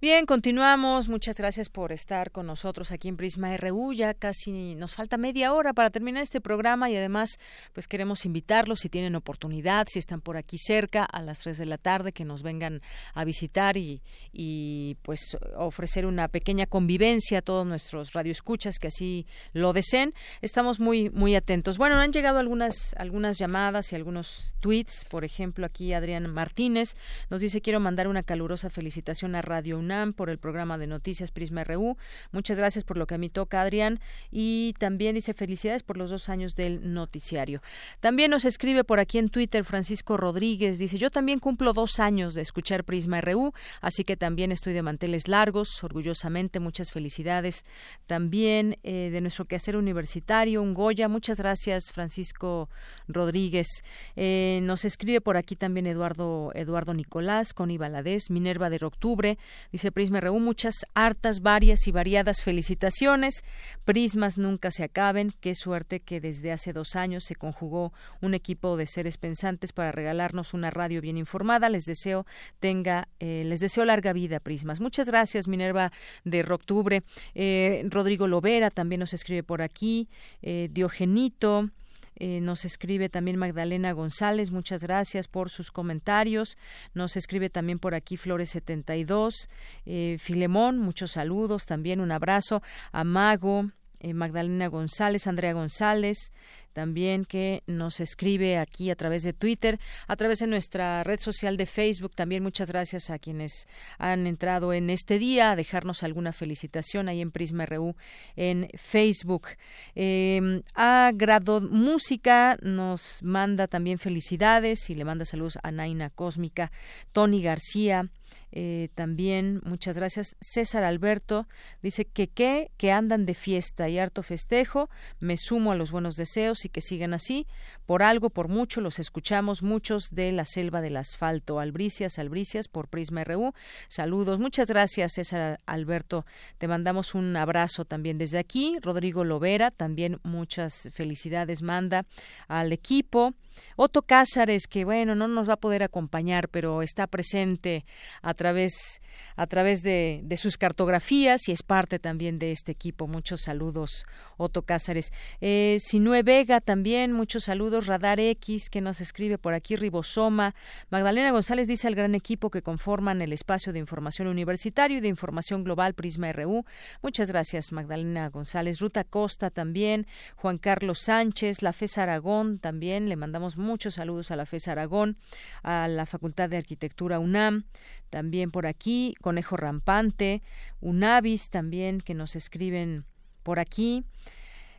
Bien, continuamos. Muchas gracias por estar con nosotros aquí en Prisma RU. Ya casi nos falta media hora para terminar este programa y además pues queremos invitarlos si tienen oportunidad, si están por aquí cerca a las 3 de la tarde que nos vengan a visitar y, y pues ofrecer una pequeña convivencia a todos nuestros radioescuchas que así lo deseen. Estamos muy muy atentos. Bueno, han llegado algunas algunas llamadas y algunos tweets, por ejemplo, aquí Adrián Martínez nos dice quiero mandar una calurosa felicitación a Radio por el programa de noticias Prisma RU. Muchas gracias por lo que a mí toca, Adrián. Y también dice felicidades por los dos años del noticiario. También nos escribe por aquí en Twitter Francisco Rodríguez. Dice, yo también cumplo dos años de escuchar Prisma RU, así que también estoy de manteles largos, orgullosamente. Muchas felicidades. También eh, de nuestro quehacer universitario, un Goya. Muchas gracias, Francisco Rodríguez. Eh, nos escribe por aquí también Eduardo, Eduardo Nicolás, Connie Valadez, Minerva de Octubre. Dice Prisma RU, muchas hartas, varias y variadas felicitaciones. Prismas nunca se acaben. Qué suerte que desde hace dos años se conjugó un equipo de seres pensantes para regalarnos una radio bien informada. Les deseo tenga, eh, les deseo larga vida, Prismas. Muchas gracias, Minerva de Octubre. Eh, Rodrigo Lovera también nos escribe por aquí. Eh, Diogenito. Eh, nos escribe también Magdalena González, muchas gracias por sus comentarios. Nos escribe también por aquí Flores 72. Eh, Filemón, muchos saludos también, un abrazo. a Mago, eh, Magdalena González, Andrea González, también que nos escribe aquí a través de Twitter, a través de nuestra red social de Facebook. También muchas gracias a quienes han entrado en este día a dejarnos alguna felicitación ahí en Prisma RU en Facebook. Eh, a Grado Música nos manda también felicidades y le manda saludos a Naina Cósmica, Tony García, eh, también, muchas gracias. César Alberto dice que qué, que andan de fiesta y harto festejo. Me sumo a los buenos deseos y que sigan así. Por algo, por mucho, los escuchamos muchos de la selva del asfalto. Albricias, Albricias, por Prisma RU. Saludos. Muchas gracias, César Alberto. Te mandamos un abrazo también desde aquí. Rodrigo Lovera, también muchas felicidades manda al equipo. Otto Cázares, que bueno, no nos va a poder acompañar, pero está presente a través, a través de, de sus cartografías y es parte también de este equipo. Muchos saludos, Otto Cázares. Eh, Sinue Vega también, muchos saludos. Radar X, que nos escribe por aquí, Ribosoma. Magdalena González dice al gran equipo que conforman el espacio de información universitario y de información global Prisma RU. Muchas gracias, Magdalena González. Ruta Costa también. Juan Carlos Sánchez, La FES Aragón también. Le mandamos muchos saludos a la FES Aragón, a la Facultad de Arquitectura UNAM, también por aquí, Conejo Rampante, UNAVIS también, que nos escriben por aquí.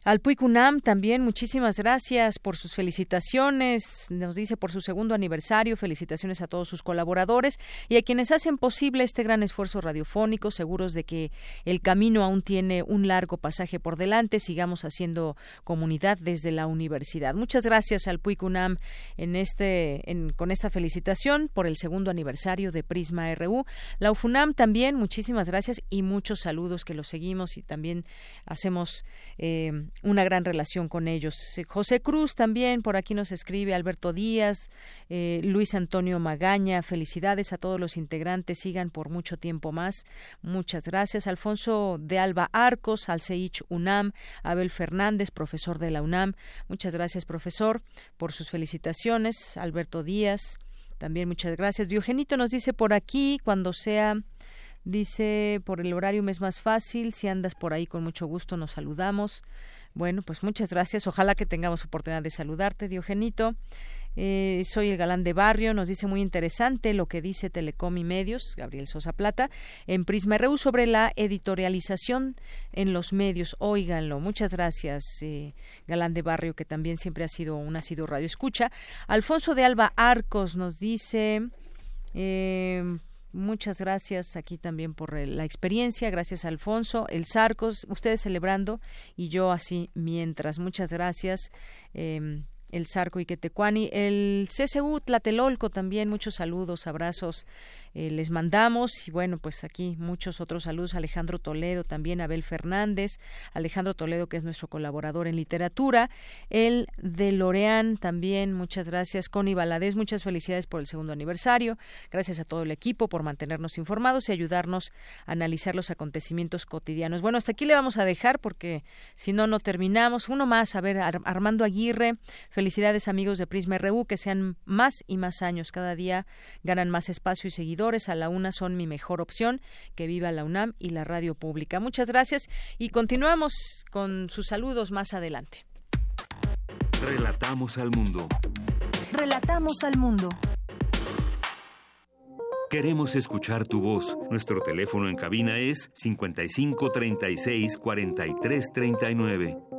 Al Puicunam también muchísimas gracias por sus felicitaciones, nos dice por su segundo aniversario, felicitaciones a todos sus colaboradores y a quienes hacen posible este gran esfuerzo radiofónico, seguros de que el camino aún tiene un largo pasaje por delante, sigamos haciendo comunidad desde la universidad. Muchas gracias al Puicunam en este con esta felicitación por el segundo aniversario de Prisma RU. La UFUNAM también muchísimas gracias y muchos saludos que los seguimos y también hacemos eh, una gran relación con ellos. José Cruz también, por aquí nos escribe Alberto Díaz, eh, Luis Antonio Magaña, felicidades a todos los integrantes, sigan por mucho tiempo más. Muchas gracias. Alfonso de Alba Arcos, Alceich UNAM, Abel Fernández, profesor de la UNAM. Muchas gracias, profesor, por sus felicitaciones. Alberto Díaz, también muchas gracias. Diogenito nos dice por aquí, cuando sea Dice, por el horario me es más fácil, si andas por ahí con mucho gusto nos saludamos. Bueno, pues muchas gracias. Ojalá que tengamos oportunidad de saludarte, Diogenito. Eh, soy el galán de barrio, nos dice muy interesante lo que dice Telecom y Medios, Gabriel Sosa Plata, en Prisma RU sobre la editorialización en los medios. Óiganlo. Muchas gracias, eh, galán de barrio, que también siempre ha sido un asiduo radio escucha. Alfonso de Alba Arcos nos dice. Eh, Muchas gracias aquí también por la experiencia. Gracias, Alfonso. El Sarcos, ustedes celebrando y yo así mientras. Muchas gracias. Eh, el Sarco y Quetecuani, el CSU Tlatelolco también, muchos saludos, abrazos eh, les mandamos. Y bueno, pues aquí muchos otros saludos, Alejandro Toledo, también Abel Fernández, Alejandro Toledo que es nuestro colaborador en literatura, el de Loreán también, muchas gracias, Connie Valadez, muchas felicidades por el segundo aniversario, gracias a todo el equipo por mantenernos informados y ayudarnos a analizar los acontecimientos cotidianos. Bueno, hasta aquí le vamos a dejar porque si no, no terminamos. Uno más, a ver, Armando Aguirre, felicidades amigos de Prisma RU, que sean más y más años, cada día ganan más espacio y seguidores a la UNA son mi mejor opción. Que viva la UNAM y la radio pública. Muchas gracias y continuamos con sus saludos más adelante. Relatamos al mundo. Relatamos al mundo. Queremos escuchar tu voz. Nuestro teléfono en cabina es 55 36 43 39.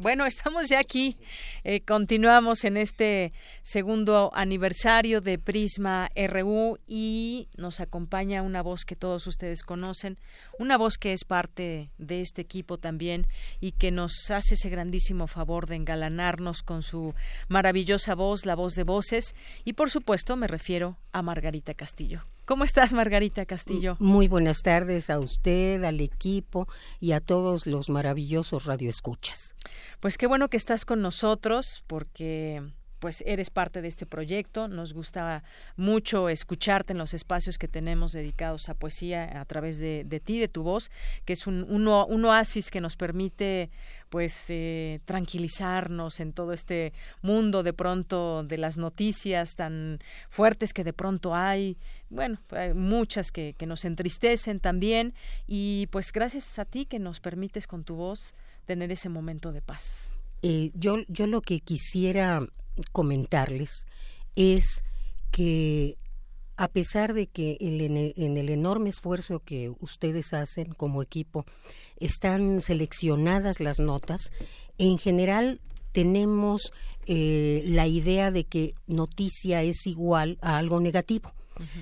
Bueno, estamos ya aquí. Eh, continuamos en este segundo aniversario de Prisma RU y nos acompaña una voz que todos ustedes conocen, una voz que es parte de este equipo también y que nos hace ese grandísimo favor de engalanarnos con su maravillosa voz, la voz de voces y por supuesto me refiero a Margarita Castillo. ¿Cómo estás, Margarita Castillo? Muy buenas tardes a usted, al equipo y a todos los maravillosos radioescuchas. Pues qué bueno que estás con nosotros porque pues eres parte de este proyecto. Nos gusta mucho escucharte en los espacios que tenemos dedicados a poesía a través de, ti, de tu voz, que es un, un, oasis que nos permite pues eh, tranquilizarnos en todo este mundo de pronto de las noticias tan fuertes que de pronto hay. Bueno, hay muchas que, que nos entristecen también y pues gracias a ti que nos permites con tu voz tener ese momento de paz. Eh, yo, yo lo que quisiera comentarles es que a pesar de que en el enorme esfuerzo que ustedes hacen como equipo están seleccionadas las notas, en general tenemos eh, la idea de que noticia es igual a algo negativo.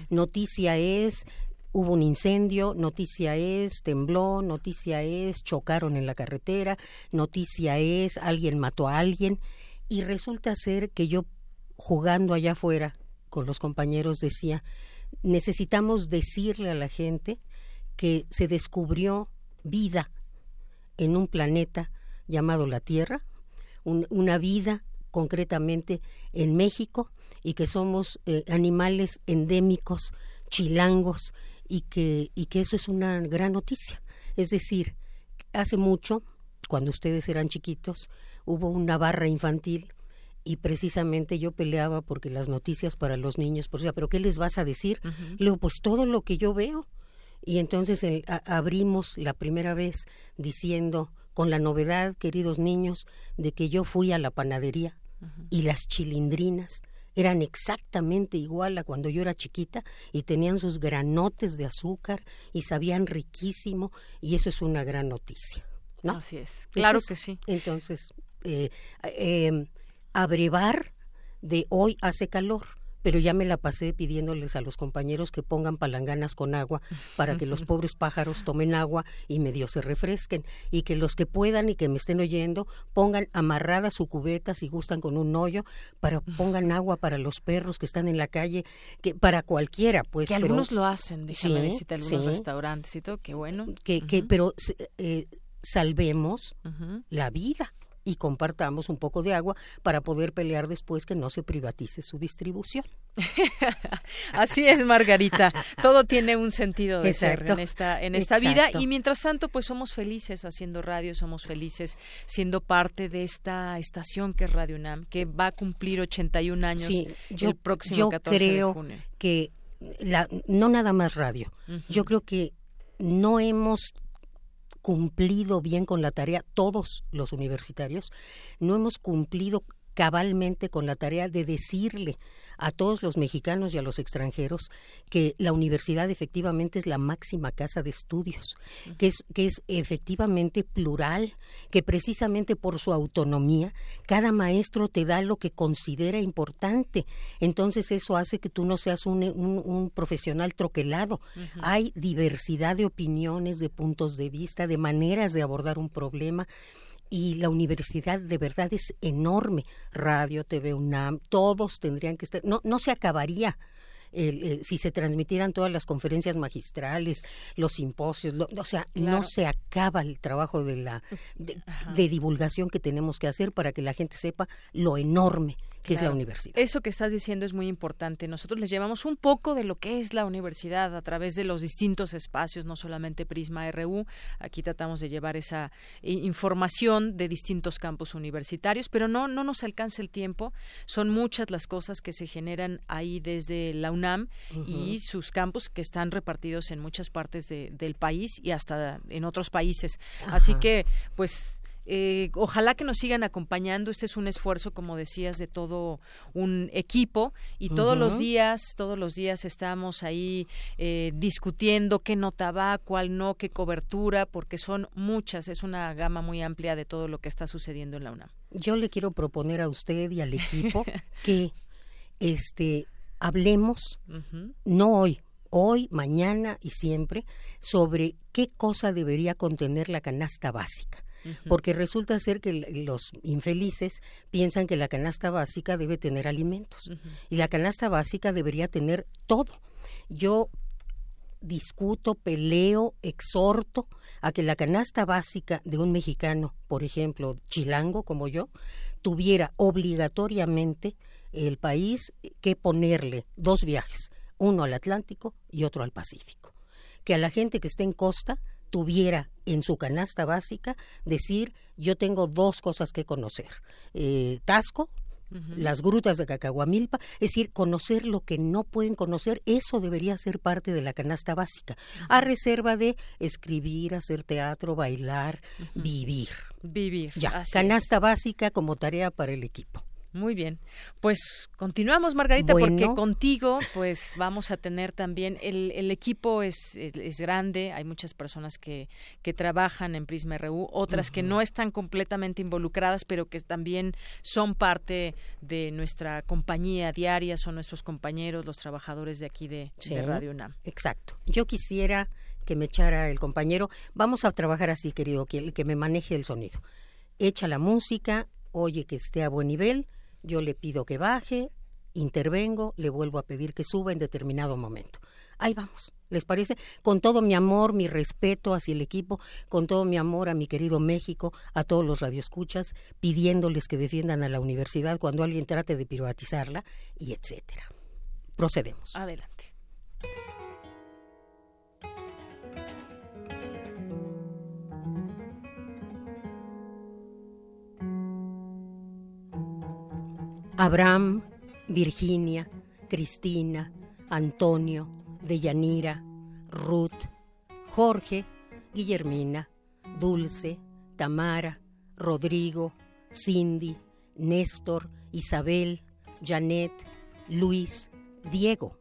Noticia es hubo un incendio, noticia es tembló, noticia es chocaron en la carretera, noticia es alguien mató a alguien y resulta ser que yo jugando allá afuera con los compañeros decía, necesitamos decirle a la gente que se descubrió vida en un planeta llamado la Tierra, una vida concretamente en México y que somos eh, animales endémicos, chilangos y que, y que eso es una gran noticia. Es decir, hace mucho, cuando ustedes eran chiquitos, hubo una barra infantil y precisamente yo peleaba porque las noticias para los niños, por sea, pero ¿qué les vas a decir? Luego, pues todo lo que yo veo. Y entonces abrimos la primera vez diciendo, con la novedad, queridos niños, de que yo fui a la panadería y las chilindrinas eran exactamente igual a cuando yo era chiquita y tenían sus granotes de azúcar y sabían riquísimo y eso es una gran noticia. ¿no? Así es, claro que sí. Entonces, eh, eh, abrevar de hoy hace calor pero ya me la pasé pidiéndoles a los compañeros que pongan palanganas con agua para que los pobres pájaros tomen agua y medio se refresquen y que los que puedan y que me estén oyendo pongan amarrada su cubeta si gustan con un hoyo para pongan agua para los perros que están en la calle que para cualquiera pues que algunos lo hacen déjame decirte algunos restaurantes y todo qué bueno. Que, que pero eh, salvemos la vida y compartamos un poco de agua para poder pelear después que no se privatice su distribución. Así es, Margarita. Todo tiene un sentido de ser en esta, en esta vida y mientras tanto, pues somos felices haciendo radio, somos felices siendo parte de esta estación que es Radio UNAM, que va a cumplir 81 años el próximo 14 creo de junio. que la, no nada más radio. Yo creo que no hemos cumplido bien con la tarea, todos los universitarios, no hemos cumplido cabalmente con la tarea de decirle a todos los mexicanos y a los extranjeros que la universidad efectivamente es la máxima casa de estudios, que es, que es efectivamente plural, que precisamente por su autonomía cada maestro te da lo que considera importante. Entonces eso hace que tú no seas un, un, profesional troquelado. Hay diversidad de opiniones, de puntos de vista, de maneras de abordar un problema y la universidad de verdad es enorme. Radio, TV UNAM, todos tendrían que estar, no, no se acabaría. Eh, si se transmitieran todas las conferencias magistrales, los simposios, o sea, no se acaba el trabajo de la de, divulgación que tenemos que hacer para que la gente sepa lo enorme que es la universidad. Eso que estás diciendo es muy importante. Nosotros les llevamos un poco de lo que es la universidad a través de los distintos espacios, no solamente Prisma RU. Aquí tratamos de llevar esa eh, información de distintos campus universitarios, pero no, no nos alcanza el tiempo. Son muchas las cosas que se generan ahí desde la UNAM y sus campus que están repartidos en muchas partes del país y hasta en otros países. Así que, pues, eh, ojalá que nos sigan acompañando. Este es un esfuerzo, como decías, de todo un equipo y todos los días, todos los días estamos ahí eh, discutiendo qué nota va, cuál no, qué cobertura, porque son muchas. Es una gama muy amplia de todo lo que está sucediendo en la UNAM. Yo le quiero proponer a usted y al equipo que este hablemos, no hoy, hoy, mañana y siempre, sobre qué cosa debería contener la canasta básica porque resulta ser que los infelices piensan que la canasta básica debe tener alimentos y la canasta básica debería tener todo. Yo discuto, peleo, exhorto a que la canasta básica de un mexicano, por ejemplo, chilango como yo, tuviera obligatoriamente el país que ponerle dos viajes, uno al Atlántico y otro al Pacífico. Que a la gente que esté en costa tuviera en su canasta básica decir yo tengo dos cosas que conocer eh, Tasco las grutas de Cacahuamilpa, es decir, conocer lo que no pueden conocer, eso debería ser parte de la canasta básica, a reserva de escribir, hacer teatro, bailar, vivir. Vivir. Ya, canasta básica como tarea para el equipo. Muy bien. Pues continuamos, Margarita, porque contigo pues vamos a tener también, el, el equipo es, es, grande, hay muchas personas que, que trabajan en Prisma RU, otras que no están completamente involucradas, pero que también son parte de nuestra compañía diaria, son nuestros compañeros, los trabajadores de aquí de, Radio UNAM. Exacto. Yo quisiera que me echara el compañero, vamos a trabajar así, querido, que, que me maneje el sonido. Echa la música, oye que esté a buen nivel, yo le pido que baje, intervengo, le vuelvo a pedir que suba en determinado momento. Ahí vamos, ¿les parece? Con todo mi amor, mi respeto hacia el equipo, con todo mi amor a mi querido México, a todos los radioescuchas, pidiéndoles que defiendan a la universidad cuando alguien trate de privatizarla y etcétera. Procedemos. Adelante. Abraham, Virginia, Cristina, Antonio, Deyanira, Ruth, Jorge, Guillermina, Dulce, Tamara, Rodrigo, Cindy, Néstor, Isabel, Janet, Luis, Diego.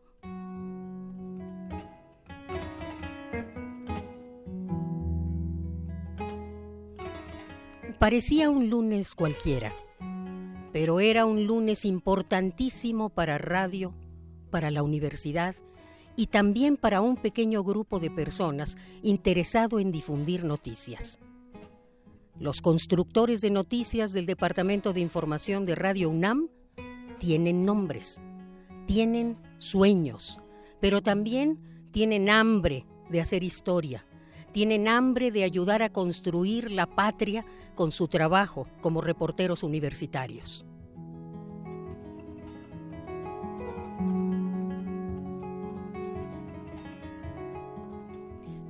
Parecía un lunes cualquiera pero era un lunes importantísimo para radio, para la universidad y también para un pequeño grupo de personas interesado en difundir noticias. Los constructores de noticias del Departamento de Información de Radio UNAM tienen nombres, tienen sueños, pero también tienen hambre de hacer historia, tienen hambre de ayudar a construir la patria con su trabajo como reporteros universitarios.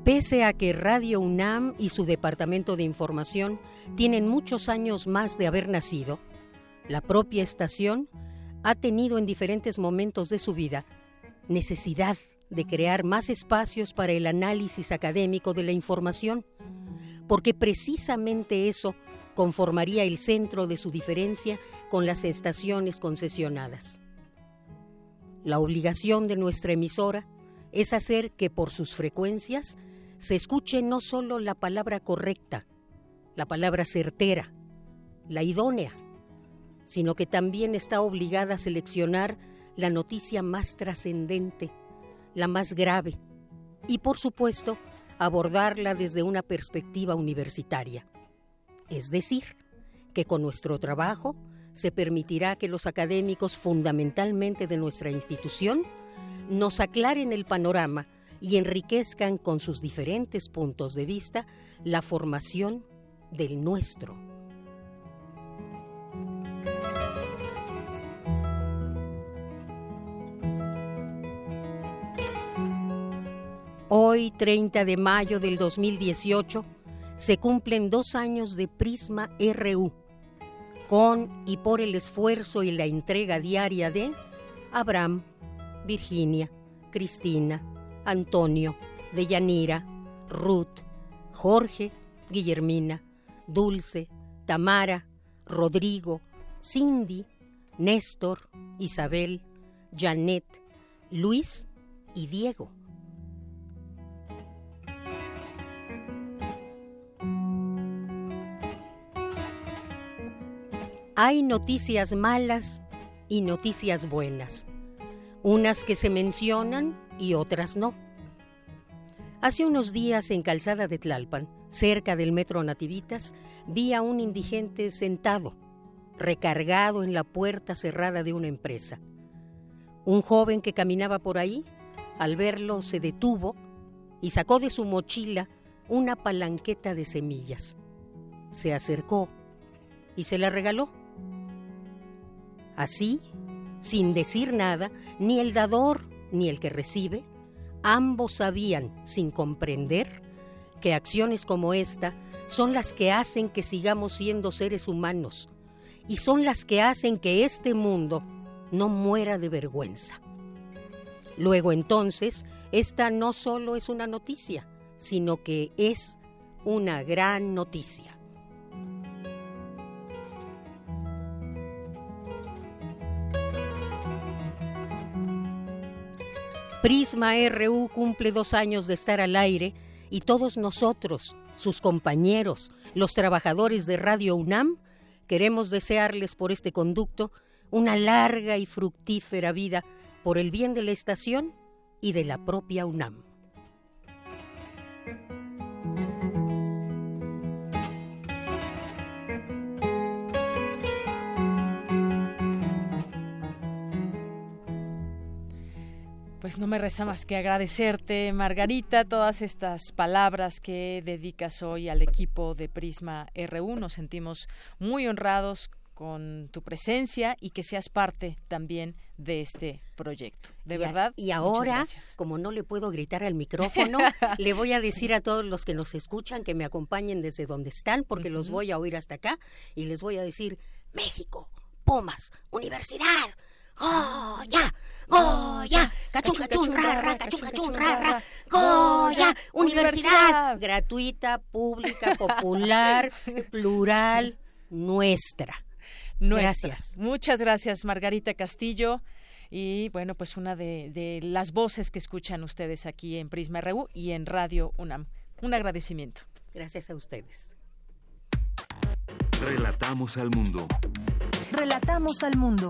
Pese a que Radio UNAM y su Departamento de Información tienen muchos años más de haber nacido, la propia estación ha tenido en diferentes momentos de su vida necesidad de crear más espacios para el análisis académico de la información, porque precisamente eso conformaría el centro de su diferencia con las estaciones concesionadas. La obligación de nuestra emisora es hacer que por sus frecuencias se escuche no solo la palabra correcta, la palabra certera, la idónea, sino que también está obligada a seleccionar la noticia más trascendente, la más grave, y por supuesto abordarla desde una perspectiva universitaria. Es decir, que con nuestro trabajo se permitirá que los académicos fundamentalmente de nuestra institución nos aclaren el panorama y enriquezcan con sus diferentes puntos de vista la formación del nuestro. Hoy, 30 de mayo del 2018, se cumplen dos años de Prisma RU, con y por el esfuerzo y la entrega diaria de Abraham, Virginia, Cristina, Antonio, Deyanira, Ruth, Jorge, Guillermina, Dulce, Tamara, Rodrigo, Cindy, Néstor, Isabel, Janet, Luis y Diego. Hay noticias malas y noticias buenas, unas que se mencionan y otras no. Hace unos días en Calzada de Tlalpan, cerca del metro Nativitas, vi a un indigente sentado, recargado en la puerta cerrada de una empresa. Un joven que caminaba por ahí, al verlo, se detuvo y sacó de su mochila una palanqueta de semillas. Se acercó y se la regaló. Así, sin decir nada, ni el dador ni el que recibe, ambos sabían, sin comprender, que acciones como esta son las que hacen que sigamos siendo seres humanos y son las que hacen que este mundo no muera de vergüenza. Luego entonces, esta no solo es una noticia, sino que es una gran noticia. Prisma RU cumple dos años de estar al aire y todos nosotros, sus compañeros, los trabajadores de Radio UNAM, queremos desearles por este conducto una larga y fructífera vida por el bien de la estación y de la propia UNAM. Pues no me resta más que agradecerte, Margarita, todas estas palabras que dedicas hoy al equipo de Prisma RU. Nos sentimos muy honrados con tu presencia y que seas parte también de este proyecto. De verdad. y ahora, como no le puedo gritar al micrófono, le voy a decir a todos los que nos escuchan que me acompañen desde donde están, porque los voy a oír hasta acá, y les voy a decir, México, Pumas, Universidad, ¡Oh, ya! Goya, cachun, cachun, ra, cachun, cachun, ra, Goya, universidad gratuita, pública, popular, plural, nuestra. Gracias. Muchas gracias, Margarita Castillo. Y bueno, pues una de, de las voces que escuchan ustedes aquí en Prisma RU y en Radio UNAM. Un agradecimiento. Gracias a ustedes. Relatamos al mundo. Relatamos al mundo.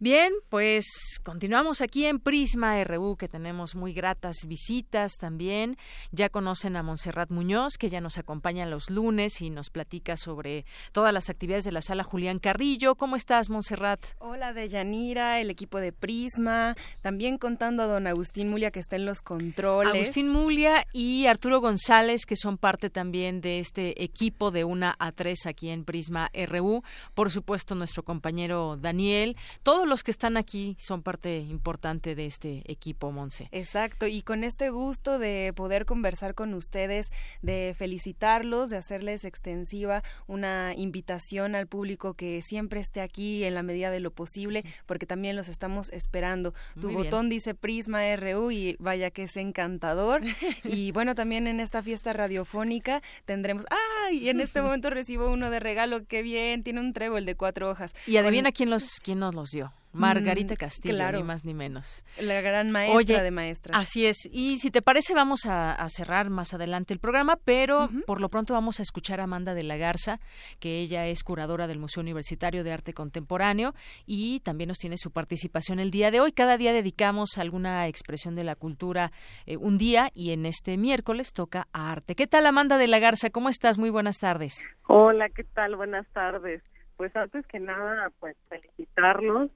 Bien, pues continuamos aquí en Prisma RU, que tenemos muy gratas visitas también. Ya conocen a Montserrat Muñoz, que ya nos acompaña los lunes y nos platica sobre todas las actividades de la sala Julián Carrillo. ¿Cómo estás, Montserrat? Hola, Deyanira, el equipo de Prisma. También contando a don Agustín Mulia, que está en los controles. Agustín Mulia y Arturo González, que son parte también de este equipo de una a tres aquí en Prisma RU. Por supuesto, nuestro compañero Daniel. Todos los que están aquí son parte importante de este equipo, Monse. Exacto, y con este gusto de poder conversar con ustedes, de felicitarlos, de hacerles extensiva una invitación al público que siempre esté aquí en la medida de lo posible, porque también los estamos esperando. tu botón dice Prisma RU y vaya que es encantador. y bueno, también en esta fiesta radiofónica tendremos, ¡ay! Y en este momento recibo uno de regalo, qué bien, tiene un trébol de cuatro hojas. Y adivina quién los quién nos los dio. Margarita mm, Castillo, ni más ni menos. La gran maestra de maestras. Así es. Y si te parece, vamos a, cerrar más adelante el programa, pero por lo pronto vamos a escuchar a Amanda de la Garza, que ella es curadora del Museo Universitario de Arte Contemporáneo y también nos tiene su participación el día de hoy. Cada día dedicamos alguna expresión de la cultura eh, un día y en este miércoles toca a arte. ¿Qué tal, Amanda de la Garza? ¿Cómo estás? Muy buenas tardes. Hola, ¿qué tal? Buenas tardes. Pues antes que nada, pues felicitarlos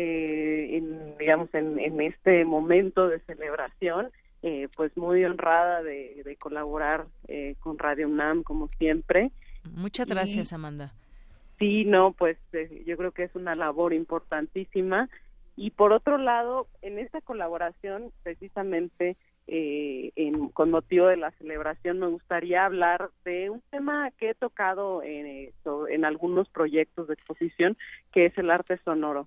eh, en, digamos, en, en, este momento de celebración, eh, pues muy honrada de, de colaborar eh, con Radio UNAM, como siempre. Muchas gracias, Amanda. Sí, no, pues eh, yo creo que es una labor importantísima. Y por otro lado, en esta colaboración, precisamente eh, en, con motivo de la celebración, me gustaría hablar de un tema que he tocado en, en algunos proyectos de exposición, que es el arte sonoro.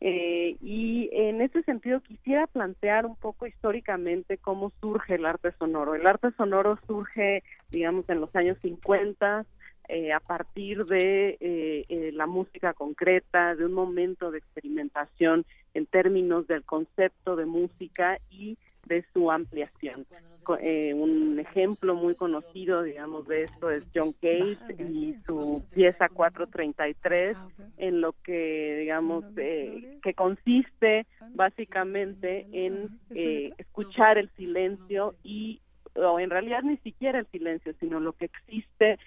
Eh, y en ese sentido quisiera plantear un poco históricamente cómo surge el arte sonoro. El arte sonoro surge, digamos, en los años 50, eh, a partir de eh, eh, la música concreta, de un momento de experimentación en términos del concepto de música y de su ampliación. Eh, un ejemplo muy conocido, digamos, de esto es John Cage y su pieza 433, en lo que, digamos, eh, que consiste básicamente en eh, escuchar el silencio y o en realidad ni siquiera el silencio, sino lo que existe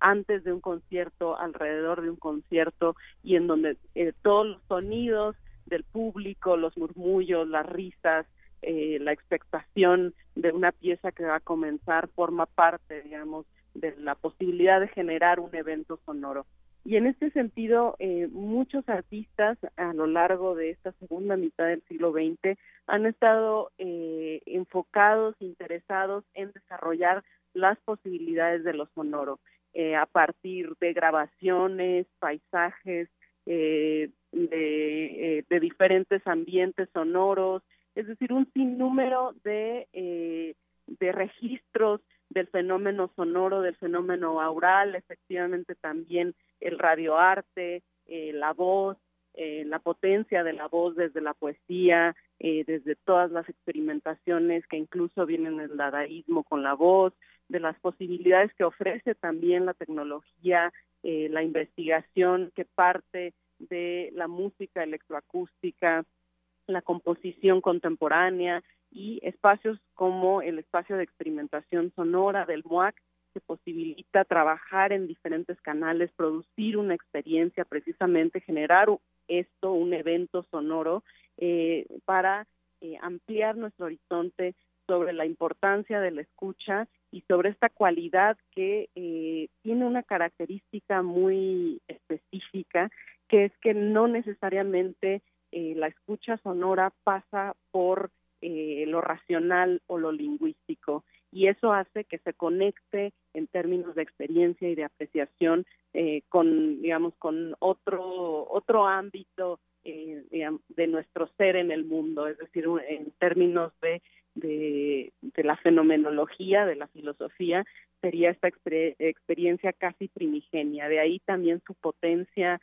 antes de un concierto, alrededor de un concierto y en donde todos los sonidos del público, los murmullos, las risas, eh, la expectación de una pieza que va a comenzar forma parte, digamos, de la posibilidad de generar un evento sonoro. Y en este sentido, eh, muchos artistas a lo largo de esta segunda mitad del siglo XX han estado eh, enfocados, interesados en desarrollar las posibilidades de lo sonoro a partir de grabaciones, paisajes, de, de diferentes ambientes sonoros, es decir, un sinnúmero de, eh, de registros del fenómeno sonoro, del fenómeno aural, efectivamente también el radioarte, eh, la voz, eh, la potencia de la voz desde la poesía, eh, desde todas las experimentaciones que incluso vienen del dadaísmo con la voz, de las posibilidades que ofrece también la tecnología, eh, la investigación que parte de la música electroacústica, la composición contemporánea y espacios como el espacio de experimentación sonora del MOAC que posibilita trabajar en diferentes canales, producir una experiencia, precisamente generar esto, un evento sonoro, eh, para eh, ampliar nuestro horizonte sobre la importancia de la escucha y sobre esta cualidad que eh, tiene una característica muy específica, que es que no necesariamente eh, la escucha sonora pasa por eh, lo racional o lo lingüístico y eso hace que se conecte en términos de experiencia y de apreciación eh, con digamos con otro otro ámbito de nuestro ser en el mundo es decir en términos de de, la fenomenología de la filosofía sería esta experiencia casi primigenia. De ahí también su potencia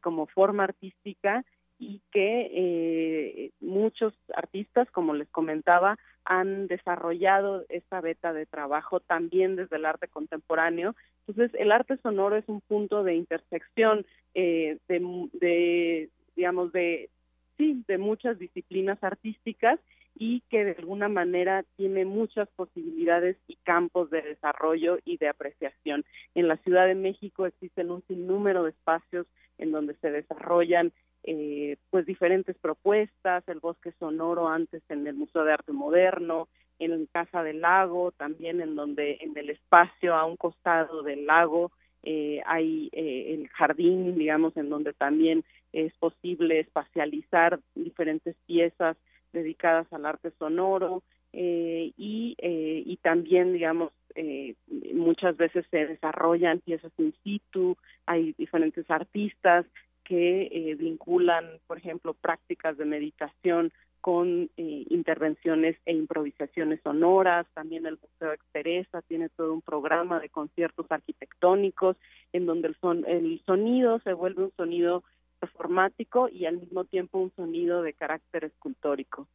como forma artística y que eh, muchos artistas, como les comentaba, han desarrollado esta beta de trabajo también desde el arte contemporáneo. Entonces, el arte sonoro es un punto de intersección eh, de, de, digamos, de, sí, de muchas disciplinas artísticas y que de alguna manera tiene muchas posibilidades y campos de desarrollo y de apreciación. En la Ciudad de México existen un sinnúmero de espacios en donde se desarrollan eh, pues diferentes propuestas, el bosque sonoro antes en el Museo de Arte Moderno, en Casa del Lago, también en donde en el espacio a un costado del lago eh, hay eh, el jardín, digamos, en donde también es posible espacializar diferentes piezas dedicadas al arte sonoro eh, y, eh, y también, digamos, eh, muchas veces se desarrollan piezas in situ, hay diferentes artistas que eh, vinculan, por ejemplo, prácticas de meditación con eh, intervenciones e improvisaciones sonoras. También el Museo Exteresa tiene todo un programa de conciertos arquitectónicos en donde el, son, el sonido se vuelve un sonido performático y al mismo tiempo un sonido de carácter escultórico.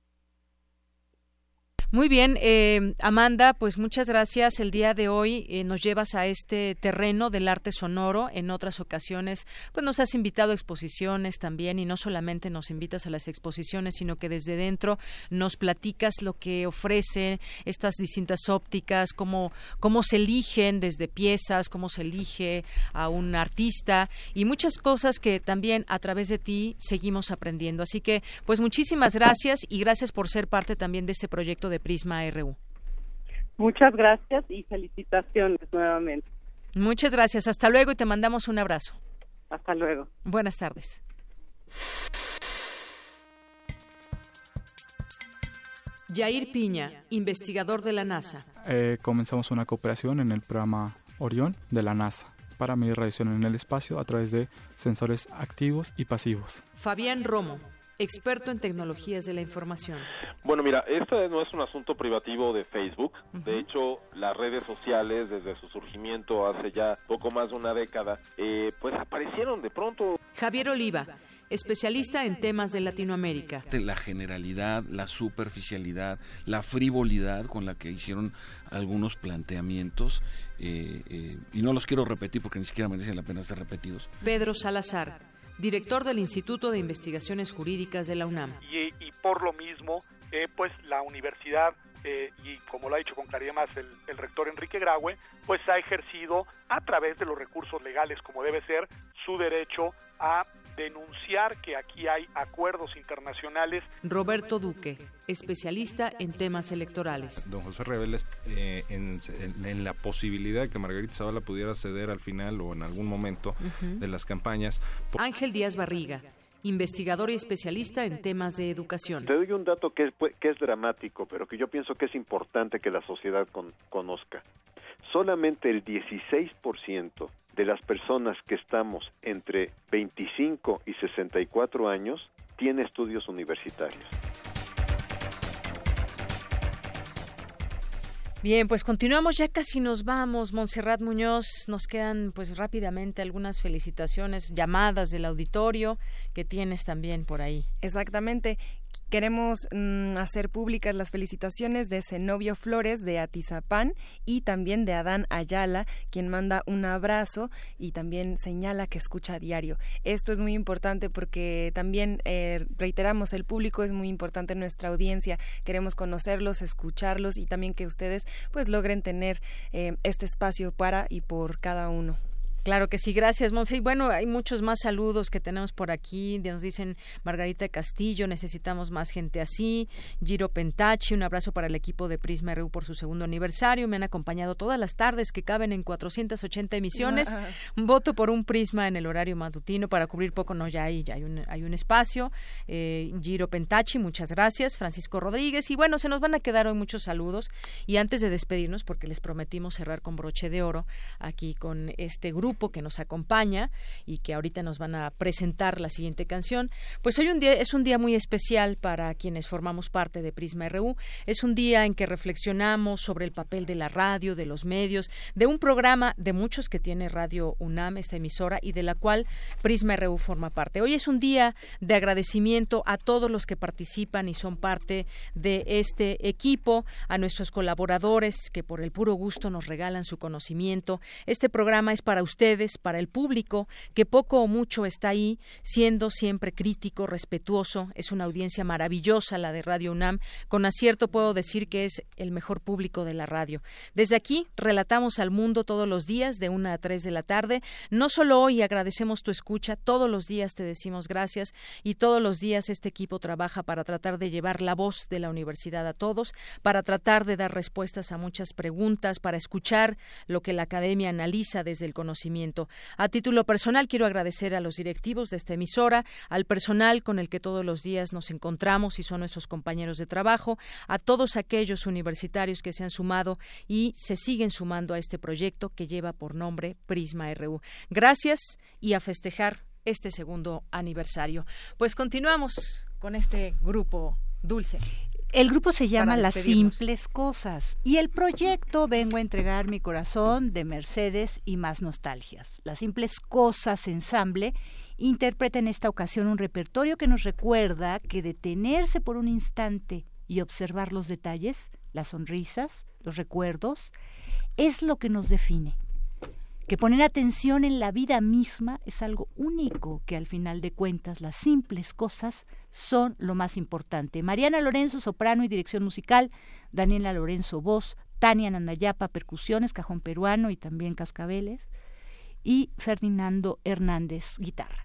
Muy bien, eh, Amanda, pues muchas gracias. El día de hoy eh, nos llevas a este terreno del arte sonoro. En otras ocasiones, pues nos has invitado a exposiciones también y no solamente nos invitas a las exposiciones, sino que desde dentro nos platicas lo que ofrecen estas distintas ópticas, cómo, cómo se eligen desde piezas, cómo se elige a un artista y muchas cosas que también a través de ti seguimos aprendiendo. Así que, pues muchísimas gracias y gracias por ser parte también de este proyecto de Prisma RU. Muchas gracias y felicitaciones nuevamente. Muchas gracias. Hasta luego y te mandamos un abrazo. Hasta luego. Buenas tardes. Jair Piña, investigador de la NASA. Eh, comenzamos una cooperación en el programa Orión de la NASA para medir radiación en el espacio a través de sensores activos y pasivos. Fabián Romo, experto en tecnologías de la información. Bueno, mira, este no es un asunto privativo de Facebook. De hecho, las redes sociales, desde su surgimiento hace ya poco más de una década, eh, pues aparecieron de pronto. Javier Oliva, especialista en temas de Latinoamérica. La generalidad, la superficialidad, la frivolidad con la que hicieron algunos planteamientos, eh, eh, y no los quiero repetir porque ni siquiera merecen la pena ser repetidos. Pedro Salazar, director del Instituto de Investigaciones Jurídicas de la UNAM. Y, y por lo mismo, eh, pues la universidad, eh, y como lo ha dicho con claridad más el, el, rector Enrique Graue, pues ha ejercido a través de los recursos legales, como debe ser, su derecho a denunciar que aquí hay acuerdos internacionales. Roberto Duque, especialista en temas electorales. Don José Reveles, eh, en, en, en, la posibilidad de que Margarita Zavala pudiera ceder al final o en algún momento uh -huh. de las campañas. Ángel Díaz Barriga, investigador y especialista en temas de educación. Te doy un dato que es, que es dramático, pero que yo pienso que es importante que la sociedad con, conozca. Solamente el 16% de las personas que estamos entre 25 y 64 años tiene estudios universitarios. Bien, pues continuamos, ya casi nos vamos. Montserrat Muñoz, nos quedan pues rápidamente algunas felicitaciones, llamadas del auditorio que tienes también por ahí. Exactamente. Queremos mmm, hacer públicas las felicitaciones de Zenobio Flores de Atizapán y también de Adán Ayala, quien manda un abrazo y también señala que escucha a diario. Esto es muy importante porque también eh, reiteramos, el público es muy importante en nuestra audiencia. Queremos conocerlos, escucharlos y también que ustedes pues logren tener eh, este espacio para y por cada uno. Claro que sí, gracias, Monse. Y bueno, hay muchos más saludos que tenemos por aquí. Nos dicen Margarita Castillo, necesitamos más gente así. Giro Pentachi, un abrazo para el equipo de Prisma RU por su segundo aniversario. Me han acompañado todas las tardes que caben en 480 emisiones. Wow. Voto por un Prisma en el horario matutino para cubrir poco, no, ya hay, ya hay, un, hay un espacio. Eh, Giro Pentachi, muchas gracias. Francisco Rodríguez. Y bueno, se nos van a quedar hoy muchos saludos. Y antes de despedirnos, porque les prometimos cerrar con broche de oro aquí con este grupo que nos acompaña y que ahorita nos van a presentar la siguiente canción. Pues hoy un día es un día muy especial para quienes formamos parte de Prisma RU. Es un día en que reflexionamos sobre el papel de la radio, de los medios, de un programa de muchos que tiene Radio UNAM, esta emisora, y de la cual Prisma RU forma parte. Hoy es un día de agradecimiento a todos los que participan y son parte de este equipo, a nuestros colaboradores que por el puro gusto nos regalan su conocimiento. Este programa es para ustedes, para el público, que poco o mucho está ahí, siendo siempre crítico, respetuoso. Es una audiencia maravillosa la de Radio UNAM. Con acierto puedo decir que es el mejor público de la radio. Desde aquí relatamos al mundo todos los días de una a tres de la tarde. No solo hoy agradecemos tu escucha, todos los días te decimos gracias y todos los días este equipo trabaja para tratar de llevar la voz de la universidad a todos, para tratar de dar respuestas a muchas preguntas, para escuchar lo que la academia analiza desde el conocimiento. A título personal quiero agradecer a los directivos de esta emisora, al personal con el que todos los días nos encontramos y son nuestros compañeros de trabajo, a todos aquellos universitarios que se han sumado y se siguen sumando a este proyecto que lleva por nombre Prisma RU. Gracias y a festejar este segundo aniversario. Pues continuamos con este grupo dulce. El grupo se llama Las Simples Cosas y el proyecto Vengo a entregar mi corazón de Mercedes y más nostalgias. Las Simples Cosas Ensamble interpreta en esta ocasión un repertorio que nos recuerda que detenerse por un instante y observar los detalles, las sonrisas, los recuerdos, es lo que nos define que poner atención en la vida misma es algo único, que al final de cuentas las simples cosas son lo más importante. Mariana Lorenzo, soprano y dirección musical, Daniela Lorenzo, voz, Tania Nandayapa, percusiones, cajón peruano y también cascabeles, y Ferdinando Hernández, guitarra.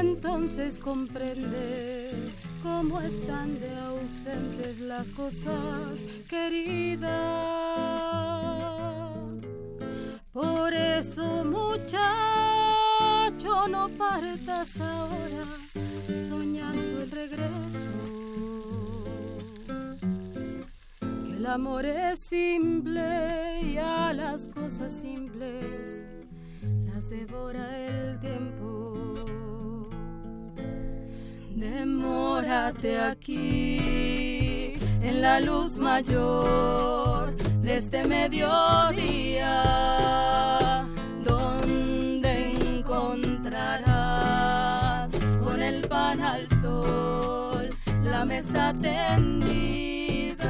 entonces comprende cómo están de ausentes las cosas queridas. Por eso muchacho no partas ahora soñando el regreso. Que el amor es simple y a las cosas simples las devora el tiempo. Demórate aquí en la luz mayor de este mediodía, donde encontrarás con el pan al sol la mesa tendida.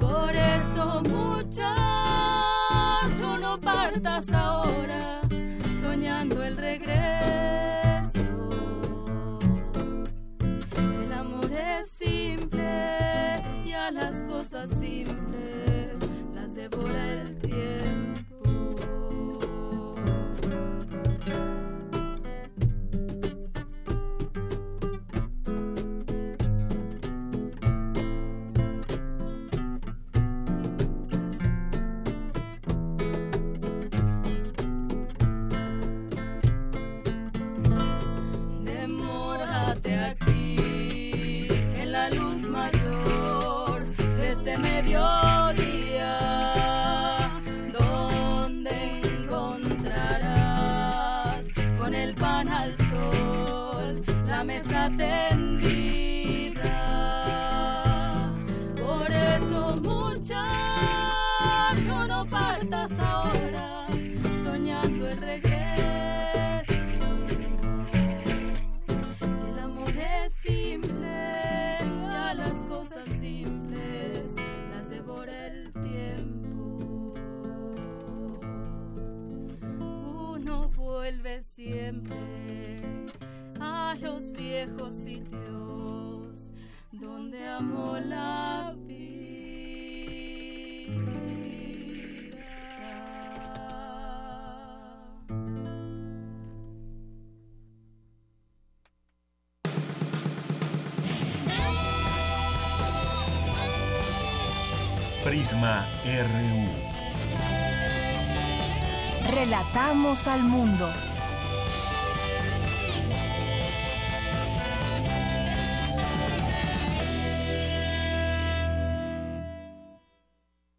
Por eso, muchacho, siempre a los viejos sitios donde amo la vida. Prisma RU. Relatamos al mundo.